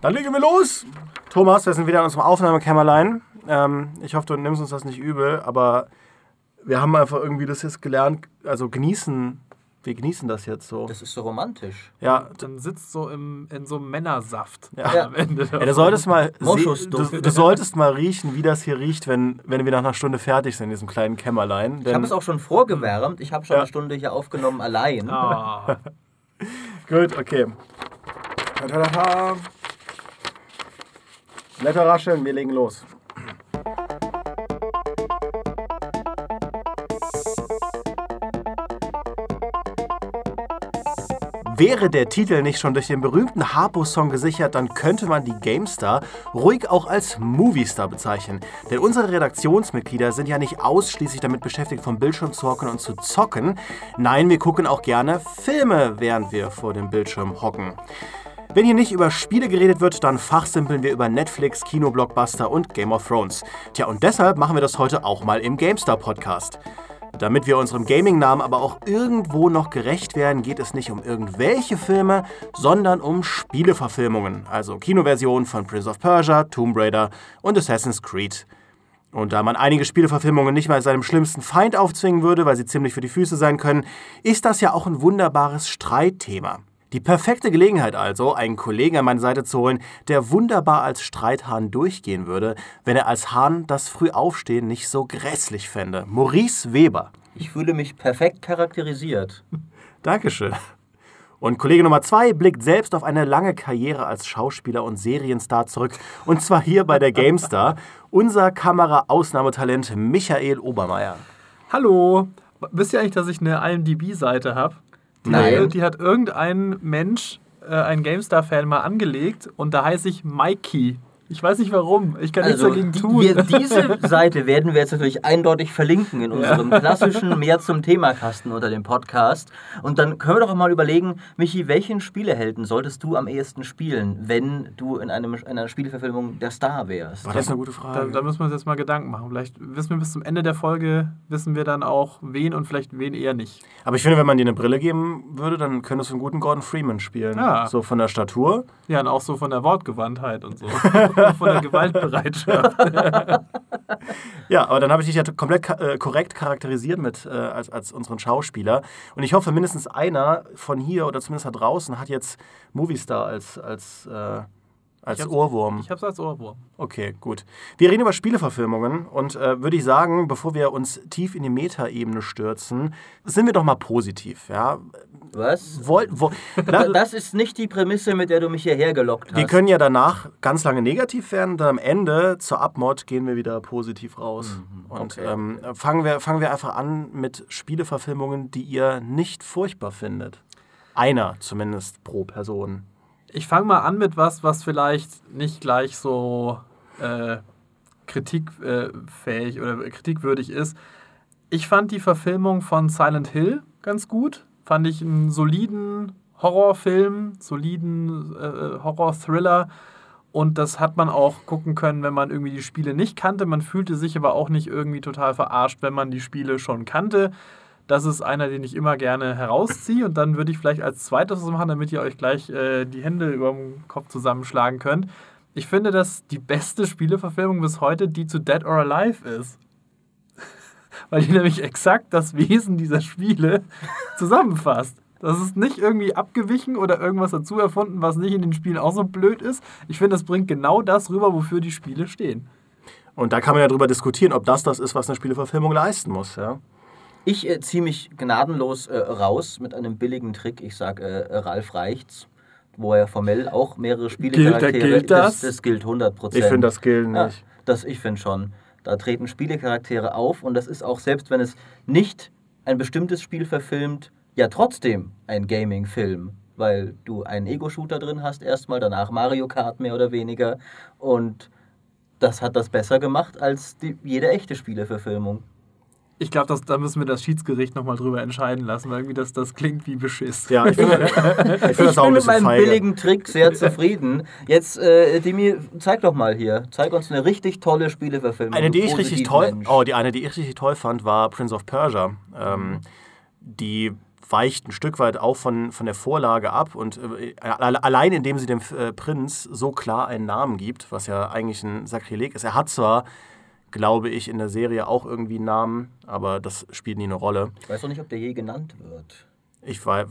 Dann legen wir los. Thomas, wir sind wieder in unserem Aufnahmekämmerlein. Ähm, ich hoffe, du nimmst uns das nicht übel, aber wir haben einfach irgendwie das jetzt gelernt, also genießen, wir genießen das jetzt so. Das ist so romantisch. Ja, Dann sitzt so im, in so einem Männersaft Ja. am Ende. ja du, solltest mal du, du solltest mal riechen, wie das hier riecht, wenn, wenn wir nach einer Stunde fertig sind in diesem kleinen Kämmerlein. Ich Denn, habe es auch schon vorgewärmt. Ich habe schon Ja. eine Stunde hier aufgenommen allein. Ah, Gut, okay. Blätter rascheln, wir legen los. Wäre der Titel nicht schon durch den berühmten Harpo-Song gesichert, dann könnte man die GameStar ruhig auch als Moviestar bezeichnen. Denn unsere Redaktionsmitglieder sind ja nicht ausschließlich damit beschäftigt, vom Bildschirm zu hocken und zu zocken. Nein, wir gucken auch gerne Filme, während wir vor dem Bildschirm hocken. Wenn hier nicht über Spiele geredet wird, dann fachsimpeln wir über Netflix, Kinoblockbuster und Game of Thrones. Tja, und deshalb machen wir das heute auch mal im GameStar Podcast. Damit wir unserem Gaming-Namen aber auch irgendwo noch gerecht werden, geht es nicht um irgendwelche Filme, sondern um Spieleverfilmungen, also Kinoversionen von Prince of Persia, Tomb Raider und Assassin's Creed. Und da man einige Spieleverfilmungen nicht mal seinem schlimmsten Feind aufzwingen würde, weil sie ziemlich für die Füße sein können, ist das ja auch ein wunderbares Streitthema. Die perfekte Gelegenheit also, einen Kollegen an meine Seite zu holen, der wunderbar als Streithahn durchgehen würde, wenn er als Hahn das Frühaufstehen nicht so grässlich fände. Maurice Weber. Ich fühle mich perfekt charakterisiert. Dankeschön. Und Kollege Nummer zwei blickt selbst auf eine lange Karriere als Schauspieler und Serienstar zurück. Und zwar hier bei der GameStar. Unser Kamera-Ausnahmetalent Michael Obermeier. hallo. Wisst ihr eigentlich, dass ich eine IMDb-Seite habe? Die, Nein. die hat irgendein Mensch, äh, ein GameStar-Fan, mal angelegt und da heiße ich Mikey. Ich weiß nicht warum. Ich kann Also, nichts dagegen tun. wir, diese Seite werden wir jetzt natürlich eindeutig verlinken in unserem klassischen Mehr zum Thema-Kasten unter dem Podcast. Und dann können wir doch mal überlegen, Michi, welchen Spielehelden solltest du am ehesten spielen, wenn du in, einem, in einer Spieleverfilmung der Star wärst? War das eine gute Da, Frage? da müssen wir uns jetzt mal Gedanken machen. Vielleicht wissen wir bis zum Ende der Folge, wissen wir dann auch, wen und vielleicht wen eher nicht. Aber ich finde, wenn man dir eine Brille geben würde, dann könntest du einen guten Gordon Freeman spielen. Ja. So von der Statur. Ja, und auch so von der Wortgewandtheit und so. von der Gewaltbereitschaft. Ja, aber dann habe ich dich ja komplett äh, korrekt charakterisiert mit, äh, als, als unseren Schauspieler. Und ich hoffe, mindestens einer von hier oder zumindest da draußen hat jetzt Moviestar als, als, äh, als Ich Ohrwurm. Ich hab's als Ohrwurm. Okay, gut. Wir reden über Spieleverfilmungen und äh, würde ich sagen, bevor wir uns tief in die Metaebene stürzen, sind wir doch mal positiv. Ja? Was? Woll, wo, na, Das ist nicht die Prämisse, mit der du mich hierher gelockt hast. wir können ja danach ganz lange negativ werden, dann am Ende zur Abmod gehen wir wieder positiv raus. Und okay. ähm, fangen, wir, fangen wir einfach an mit Spieleverfilmungen, die ihr nicht furchtbar findet. Einer zumindest pro Person. Ich fange mal an mit was, was vielleicht nicht gleich so äh, kritikfähig oder kritikwürdig ist. Ich fand die Verfilmung von Silent Hill ganz gut. Fand ich einen soliden Horrorfilm, soliden äh, Horror-Thriller. Und das hat man auch gucken können, wenn man irgendwie die Spiele nicht kannte. Man fühlte sich aber auch nicht irgendwie total verarscht, wenn man die Spiele schon kannte. Das ist einer, den ich immer gerne herausziehe. Und dann würde ich vielleicht als zweites was machen, damit ihr euch gleich äh, die Hände über dem Kopf zusammenschlagen könnt. Ich finde, dass die beste Spieleverfilmung bis heute die zu Dead or Alive ist. Weil die nämlich exakt das Wesen dieser Spiele zusammenfasst. Das ist nicht irgendwie abgewichen oder irgendwas dazu erfunden, was nicht in den Spielen auch so blöd ist. Ich finde, das bringt genau das rüber, wofür die Spiele stehen. Und da kann man ja drüber diskutieren, ob das das ist, was eine Spieleverfilmung leisten muss. Ja? Ich äh, ziehe mich gnadenlos äh, raus mit einem billigen Trick. Ich sage äh, Ralf Reichts, wo er formell auch mehrere Spielecharaktere... Gilt- gilt das? das? gilt 100 Prozent. Ich finde das gilt Ja, nicht. das ich finde schon. Da treten Spielecharaktere auf und das ist auch, selbst wenn es nicht ein bestimmtes Spiel verfilmt, ja trotzdem ein Gaming-Film. Weil du einen Ego-Shooter drin hast erstmal, danach Mario Kart mehr oder weniger. Und das hat das besser gemacht als die, jede echte Spieleverfilmung. Ich glaube, da müssen wir das Schiedsgericht nochmal drüber entscheiden lassen, weil irgendwie das, das klingt wie Beschiss. Ja, ich finde, ich finde Ich das auch bin ein mit meinem feige. billigen Trick sehr zufrieden. Jetzt, äh, Dimi, zeig doch mal hier. Zeig uns eine richtig tolle Spieleverfilmung. Eine, die ich richtig toll, Mensch. oh, die eine, die ich richtig toll fand, war Prince of Persia. Ähm, die weicht ein Stück weit auch von, von der Vorlage ab und äh, allein indem sie dem äh, Prinz so klar einen Namen gibt, was ja eigentlich ein Sakrileg ist. Er hat zwar, glaube ich, in der Serie auch irgendwie einen Namen, aber das spielt nie eine Rolle. Ich weiß auch nicht, ob der je genannt wird. Ich war,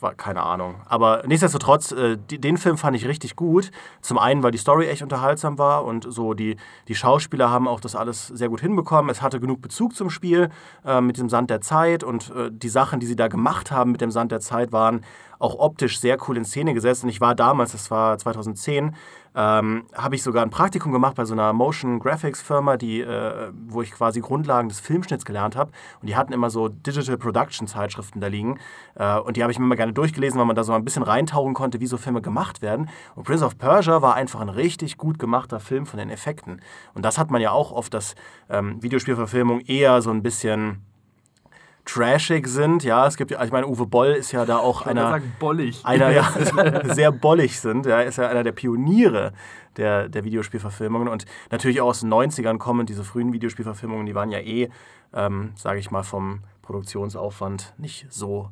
war keine Ahnung. Aber nichtsdestotrotz, äh, die, den Film fand ich richtig gut. Zum einen, weil die Story echt unterhaltsam war und so die, die Schauspieler haben auch das alles sehr gut hinbekommen. Es hatte genug Bezug zum Spiel äh, mit dem Sand der Zeit und äh, die Sachen, die sie da gemacht haben mit dem Sand der Zeit, waren auch optisch sehr cool in Szene gesetzt. Und ich war damals, das war 2010, ähm, habe ich sogar ein Praktikum gemacht bei so einer Motion Graphics Firma, die, äh, wo ich quasi Grundlagen des Filmschnitts gelernt habe. Und die hatten immer so Digital Production Zeitschriften da liegen. Äh, und die habe ich mir immer gerne durchgelesen, weil man da so ein bisschen reintauchen konnte, wie so Filme gemacht werden. Und Prince of Persia war einfach ein richtig gut gemachter Film von den Effekten. Und das hat man ja auch oft, dass ähm, Videospielverfilmung eher so ein bisschen trashig sind. Ja, es gibt ja, ich meine, Uwe Boll ist ja da auch Ich einer, sagen, bollig. einer ja, sehr bollig sind. Ja, ist ja einer der Pioniere der, der Videospielverfilmungen. Und natürlich auch aus den 90ern kommen diese frühen Videospielverfilmungen, die waren ja eh, ähm, sage ich mal, vom Produktionsaufwand nicht so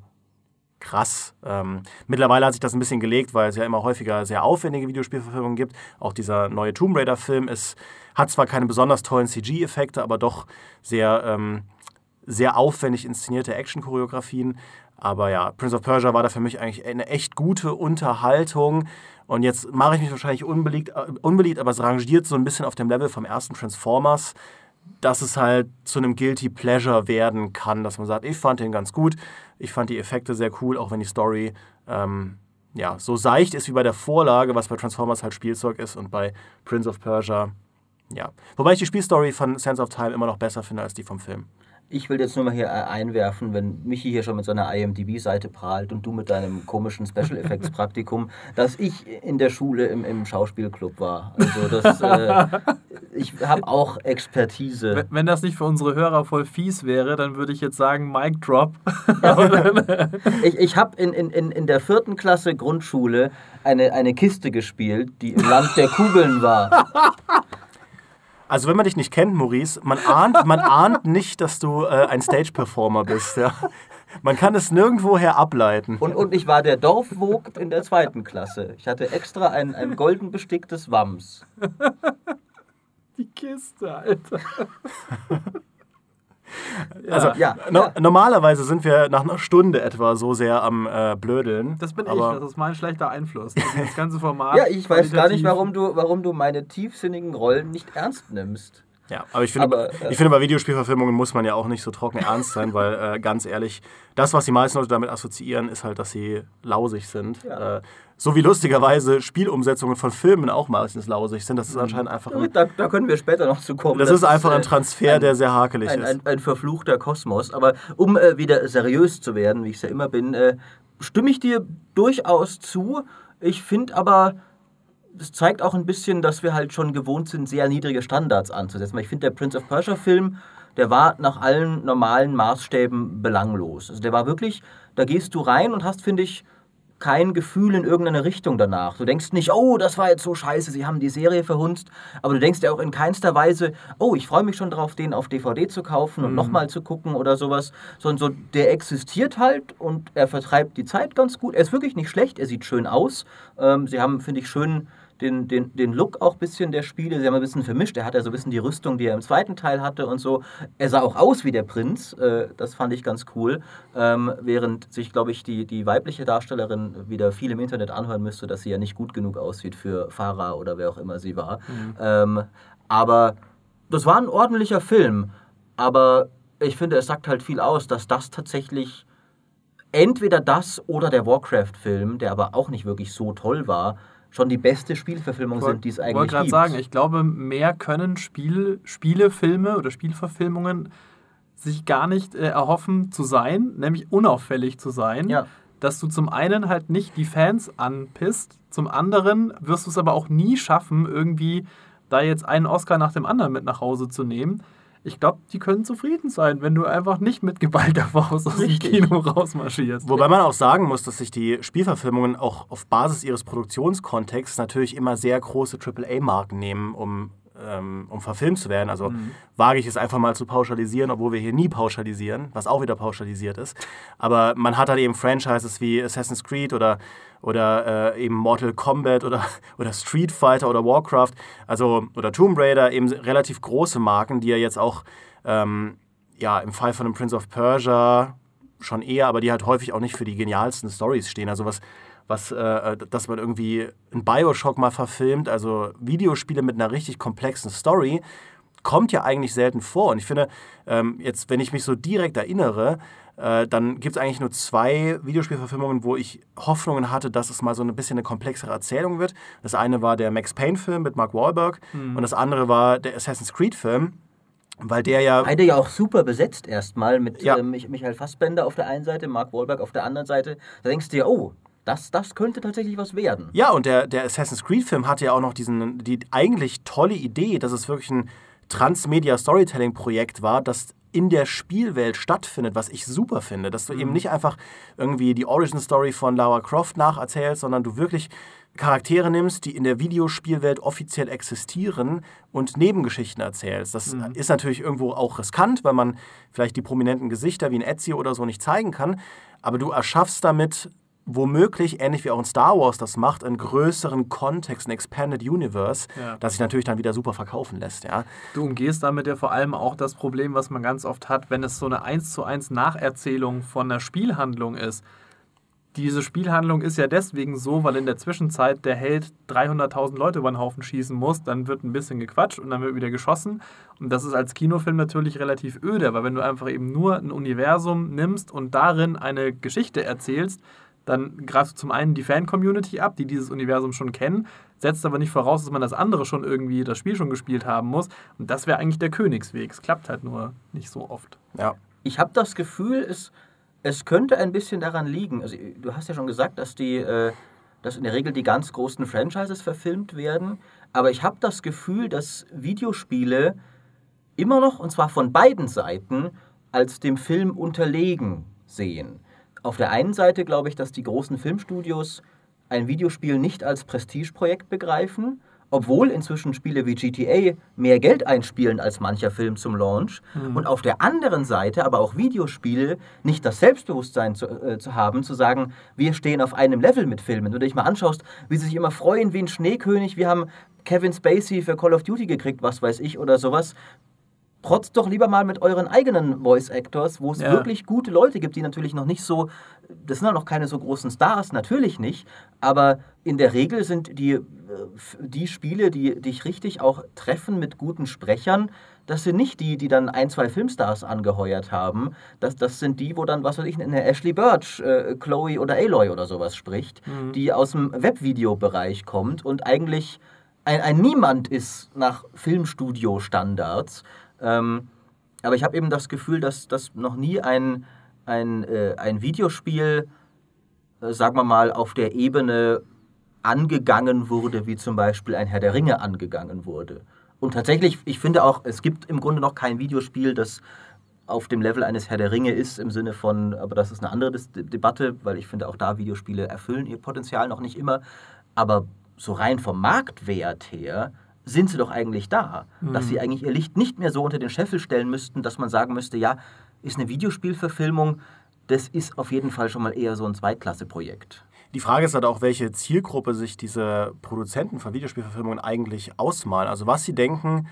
krass. Ähm, mittlerweile hat sich das ein bisschen gelegt, weil es ja immer häufiger sehr aufwendige Videospielverfilmungen gibt. Auch dieser neue Tomb Raider-Film ist, hat zwar keine besonders tollen CG-Effekte, aber doch sehr, ähm, sehr aufwendig inszenierte Action-Choreografien. Aber ja, Prince of Persia war da für mich eigentlich eine echt gute Unterhaltung. Und jetzt mache ich mich wahrscheinlich unbeliebt, äh, unbeliebt, aber es rangiert so ein bisschen auf dem Level vom ersten Transformers, dass es halt zu einem Guilty Pleasure werden kann, dass man sagt, ich fand den ganz gut, ich fand die Effekte sehr cool, auch wenn die Story ähm, ja, so seicht ist wie bei der Vorlage, was bei Transformers halt Spielzeug ist und bei Prince of Persia, ja. Wobei ich die Spielstory von Sense of Time immer noch besser finde als die vom Film. Ich will jetzt nur mal hier äh, einwerfen, wenn Michi hier schon mit seiner IMDb-Seite prahlt und du mit deinem komischen Special Effects Praktikum, dass ich in der Schule im, im Schauspielclub war. Also das, äh, ich habe auch Expertise. Wenn- Wenn das nicht für unsere Hörer voll fies wäre, dann würde ich jetzt sagen, Mic Drop. Ich, ich habe in, in, in, in der vierten Klasse Grundschule eine, eine Kiste gespielt, die im Land der Kugeln war. Also wenn man dich nicht kennt, Maurice, man ahnt, man ahnt nicht, dass du äh, ein Stage-Performer bist. Ja? Man kann es nirgendwoher ableiten. Und, und ich war der Dorfvogt in der zweiten Klasse. Ich hatte extra ein, ein golden besticktes Wams. Die Kiste, Alter. Also, Ja, no ja. Normalerweise sind wir nach einer Stunde etwa so sehr am äh, Blödeln. Das bin aber ich, das ist mein schlechter Einfluss. Das ganze Format. Ja, ich weiß gar nicht, warum du, warum du meine tiefsinnigen Rollen nicht ernst nimmst. Ja, aber ich finde, Aber, äh, ich finde, bei Videospielverfilmungen muss man ja auch nicht so trocken ernst sein, weil äh, ganz ehrlich, das, was die meisten Leute damit assoziieren, ist halt, dass sie lausig sind. Ja. Äh, so wie lustigerweise Spielumsetzungen von Filmen auch meistens lausig sind. Das ist anscheinend einfach ein, Da, da können wir später noch zu kommen. das ist einfach ein äh, Transfer, ein- der sehr hakelig ein, ist. ein, ein verfluchter Kosmos. Aber um äh, wieder seriös zu werden, wie ich es ja immer bin, äh, stimme ich dir durchaus zu. Ich finde aber, es zeigt auch ein bisschen, dass wir halt schon gewohnt sind, sehr niedrige Standards anzusetzen. Weil ich finde, der Prince of Persia Film, der war nach allen normalen Maßstäben belanglos. Also der war wirklich, da gehst du rein und hast, finde ich, kein Gefühl in irgendeine Richtung danach. Du denkst nicht, oh, das war jetzt so scheiße, sie haben die Serie verhunzt. Aber du denkst ja auch in keinster Weise, oh, ich freue mich schon drauf, den auf DVD zu kaufen und nochmal zu gucken oder sowas. Sondern so, der existiert halt und er vertreibt die Zeit ganz gut. Er ist wirklich nicht schlecht, er sieht schön aus. Ähm, sie haben, finde ich, schön den, den, den Look auch ein bisschen der Spiele. Sie haben ein bisschen vermischt. Er hat ja so ein bisschen die Rüstung, die er im zweiten Teil hatte und so. Er sah auch aus wie der Prinz. Äh, das fand ich ganz cool. Ähm, während sich, glaube ich, die, die weibliche Darstellerin wieder viel im Internet anhören müsste, dass sie ja nicht gut genug aussieht für Farah oder wer auch immer sie war. Ähm, aber das war ein ordentlicher Film. Aber ich finde, es sagt halt viel aus, dass das tatsächlich entweder das oder der Warcraft-Film, der aber auch nicht wirklich so toll war, schon die beste Spielverfilmung sind, die es Ich eigentlich wollte gerade gibt. sagen, ich glaube, mehr können Spiel, Spielefilme oder Spielverfilmungen sich gar nicht äh, erhoffen zu sein, nämlich unauffällig zu sein. Ja. Dass du zum einen halt nicht die Fans anpisst, zum anderen wirst du es aber auch nie schaffen, irgendwie da jetzt einen Oscar nach dem anderen mit nach Hause zu nehmen. Ich glaube, die können zufrieden sein, wenn du einfach nicht mit geballter Faust aus dem. Kino rausmarschierst. Wobei man auch sagen muss, dass sich die Spielverfilmungen auch auf Basis ihres Produktionskontexts natürlich immer sehr große AAA-Marken nehmen, um ähm, um verfilmt zu werden. Also wage ich es einfach mal zu pauschalisieren, obwohl wir hier nie pauschalisieren, was auch wieder pauschalisiert ist. Aber man hat halt eben Franchises wie Assassin's Creed oder, oder äh, eben Mortal Kombat oder, oder Street Fighter oder Warcraft, also oder Tomb Raider, eben relativ große Marken, die ja jetzt auch ähm, ja, im Fall von dem Prince of Persia schon eher, aber die halt häufig auch nicht für die genialsten Stories stehen. Also was, was äh, dass man irgendwie ein Bioshock mal verfilmt, also Videospiele mit einer richtig komplexen Story, kommt ja eigentlich selten vor. Und ich finde, ähm, jetzt, wenn ich mich so direkt erinnere, äh, dann gibt es eigentlich nur zwei Videospielverfilmungen, wo ich Hoffnungen hatte, dass es mal so ein bisschen eine komplexere Erzählung wird. Das eine war der Max Payne-Film mit Mark Wahlberg und das andere war der Assassin's Creed-Film. Weil der ja. Beide ja auch super besetzt erstmal mit Ja. äh, Mich- Michael Fassbender auf der einen Seite, Mark Wahlberg auf der anderen Seite. Da denkst du dir, oh, das, das könnte tatsächlich was werden. Ja, und der, der Assassin's Creed-Film hatte ja auch noch diesen, die eigentlich tolle Idee, dass es wirklich ein Transmedia-Storytelling-Projekt war, das in der Spielwelt stattfindet, was ich super finde. Dass du eben nicht einfach irgendwie die Origin-Story von Lara Croft nacherzählst, sondern du wirklich Charaktere nimmst, die in der Videospielwelt offiziell existieren und Nebengeschichten erzählst. Das ist natürlich irgendwo auch riskant, weil man vielleicht die prominenten Gesichter wie ein Ezio oder so nicht zeigen kann. Aber du erschaffst damit womöglich, ähnlich wie auch in Star Wars das macht, einen größeren Kontext, ein Expanded Universe, Ja. das sich natürlich dann wieder super verkaufen lässt. Ja? Du umgehst damit ja vor allem auch das Problem, was man ganz oft hat, wenn es so eine 1 zu 1 Nacherzählung von einer Spielhandlung ist. Diese Spielhandlung ist ja deswegen so, weil in der Zwischenzeit der Held 300.000 Leute über den Haufen schießen muss, dann wird ein bisschen gequatscht und dann wird wieder geschossen. Und das ist als Kinofilm natürlich relativ öde, aber wenn du einfach eben nur ein Universum nimmst und darin eine Geschichte erzählst, dann greifst du zum einen die Fan-Community ab, die dieses Universum schon kennen, setzt aber nicht voraus, dass man das andere schon irgendwie, das Spiel schon gespielt haben muss. Und das wäre eigentlich der Königsweg. Es klappt halt nur nicht so oft. Ja. Ich habe das Gefühl, es, es könnte ein bisschen daran liegen. Also, du hast ja schon gesagt, dass, die, äh, dass in der Regel die ganz großen Franchises verfilmt werden. Aber ich habe das Gefühl, dass Videospiele immer noch, und zwar von beiden Seiten, als dem Film unterlegen sehen. Auf der einen Seite glaube ich, dass die großen Filmstudios ein Videospiel nicht als Prestigeprojekt begreifen, obwohl inzwischen Spiele wie GTA mehr Geld einspielen als mancher Film zum Launch. Und auf der anderen Seite aber auch Videospiele nicht das Selbstbewusstsein zu, äh, zu haben, zu sagen, wir stehen auf einem Level mit Filmen. Wenn du dich mal anschaust, wie sie sich immer freuen wie ein Schneekönig, wir haben Kevin Spacey für Call of Duty gekriegt, was weiß ich, oder sowas. Trotz doch lieber mal mit euren eigenen Voice Actors, wo es Ja. wirklich gute Leute gibt, die natürlich noch nicht so, das sind ja noch keine so großen Stars, natürlich nicht, aber in der Regel sind die, äh, die Spiele, die dich richtig auch treffen mit guten Sprechern, das sind nicht die, die dann ein, zwei Filmstars angeheuert haben. Das, das sind die, wo dann, was weiß ich, eine Ashley Birch, äh, Chloe oder Aloy oder sowas spricht, die aus dem Webvideobereich kommt und eigentlich ein, ein Niemand ist nach Filmstudio-Standards. Ähm, aber ich habe eben das Gefühl, dass, dass noch nie ein, ein, äh, ein Videospiel, äh, sagen wir mal, auf der Ebene angegangen wurde, wie zum Beispiel ein Herr der Ringe angegangen wurde. Und tatsächlich, ich finde auch, es gibt im Grunde noch kein Videospiel, das auf dem Level eines Herr der Ringe ist, im Sinne von, aber das ist eine andere Dis Debatte, weil ich finde, auch da Videospiele erfüllen ihr Potenzial noch nicht immer. Aber so rein vom Marktwert her sind sie doch eigentlich da. Dass sie eigentlich ihr Licht nicht mehr so unter den Scheffel stellen müssten, dass man sagen müsste, ja, ist eine Videospielverfilmung, das ist auf jeden Fall schon mal eher so ein Zweitklasse-Projekt. Die Frage ist halt auch, welche Zielgruppe sich diese Produzenten von Videospielverfilmungen eigentlich ausmalen. Also was sie denken,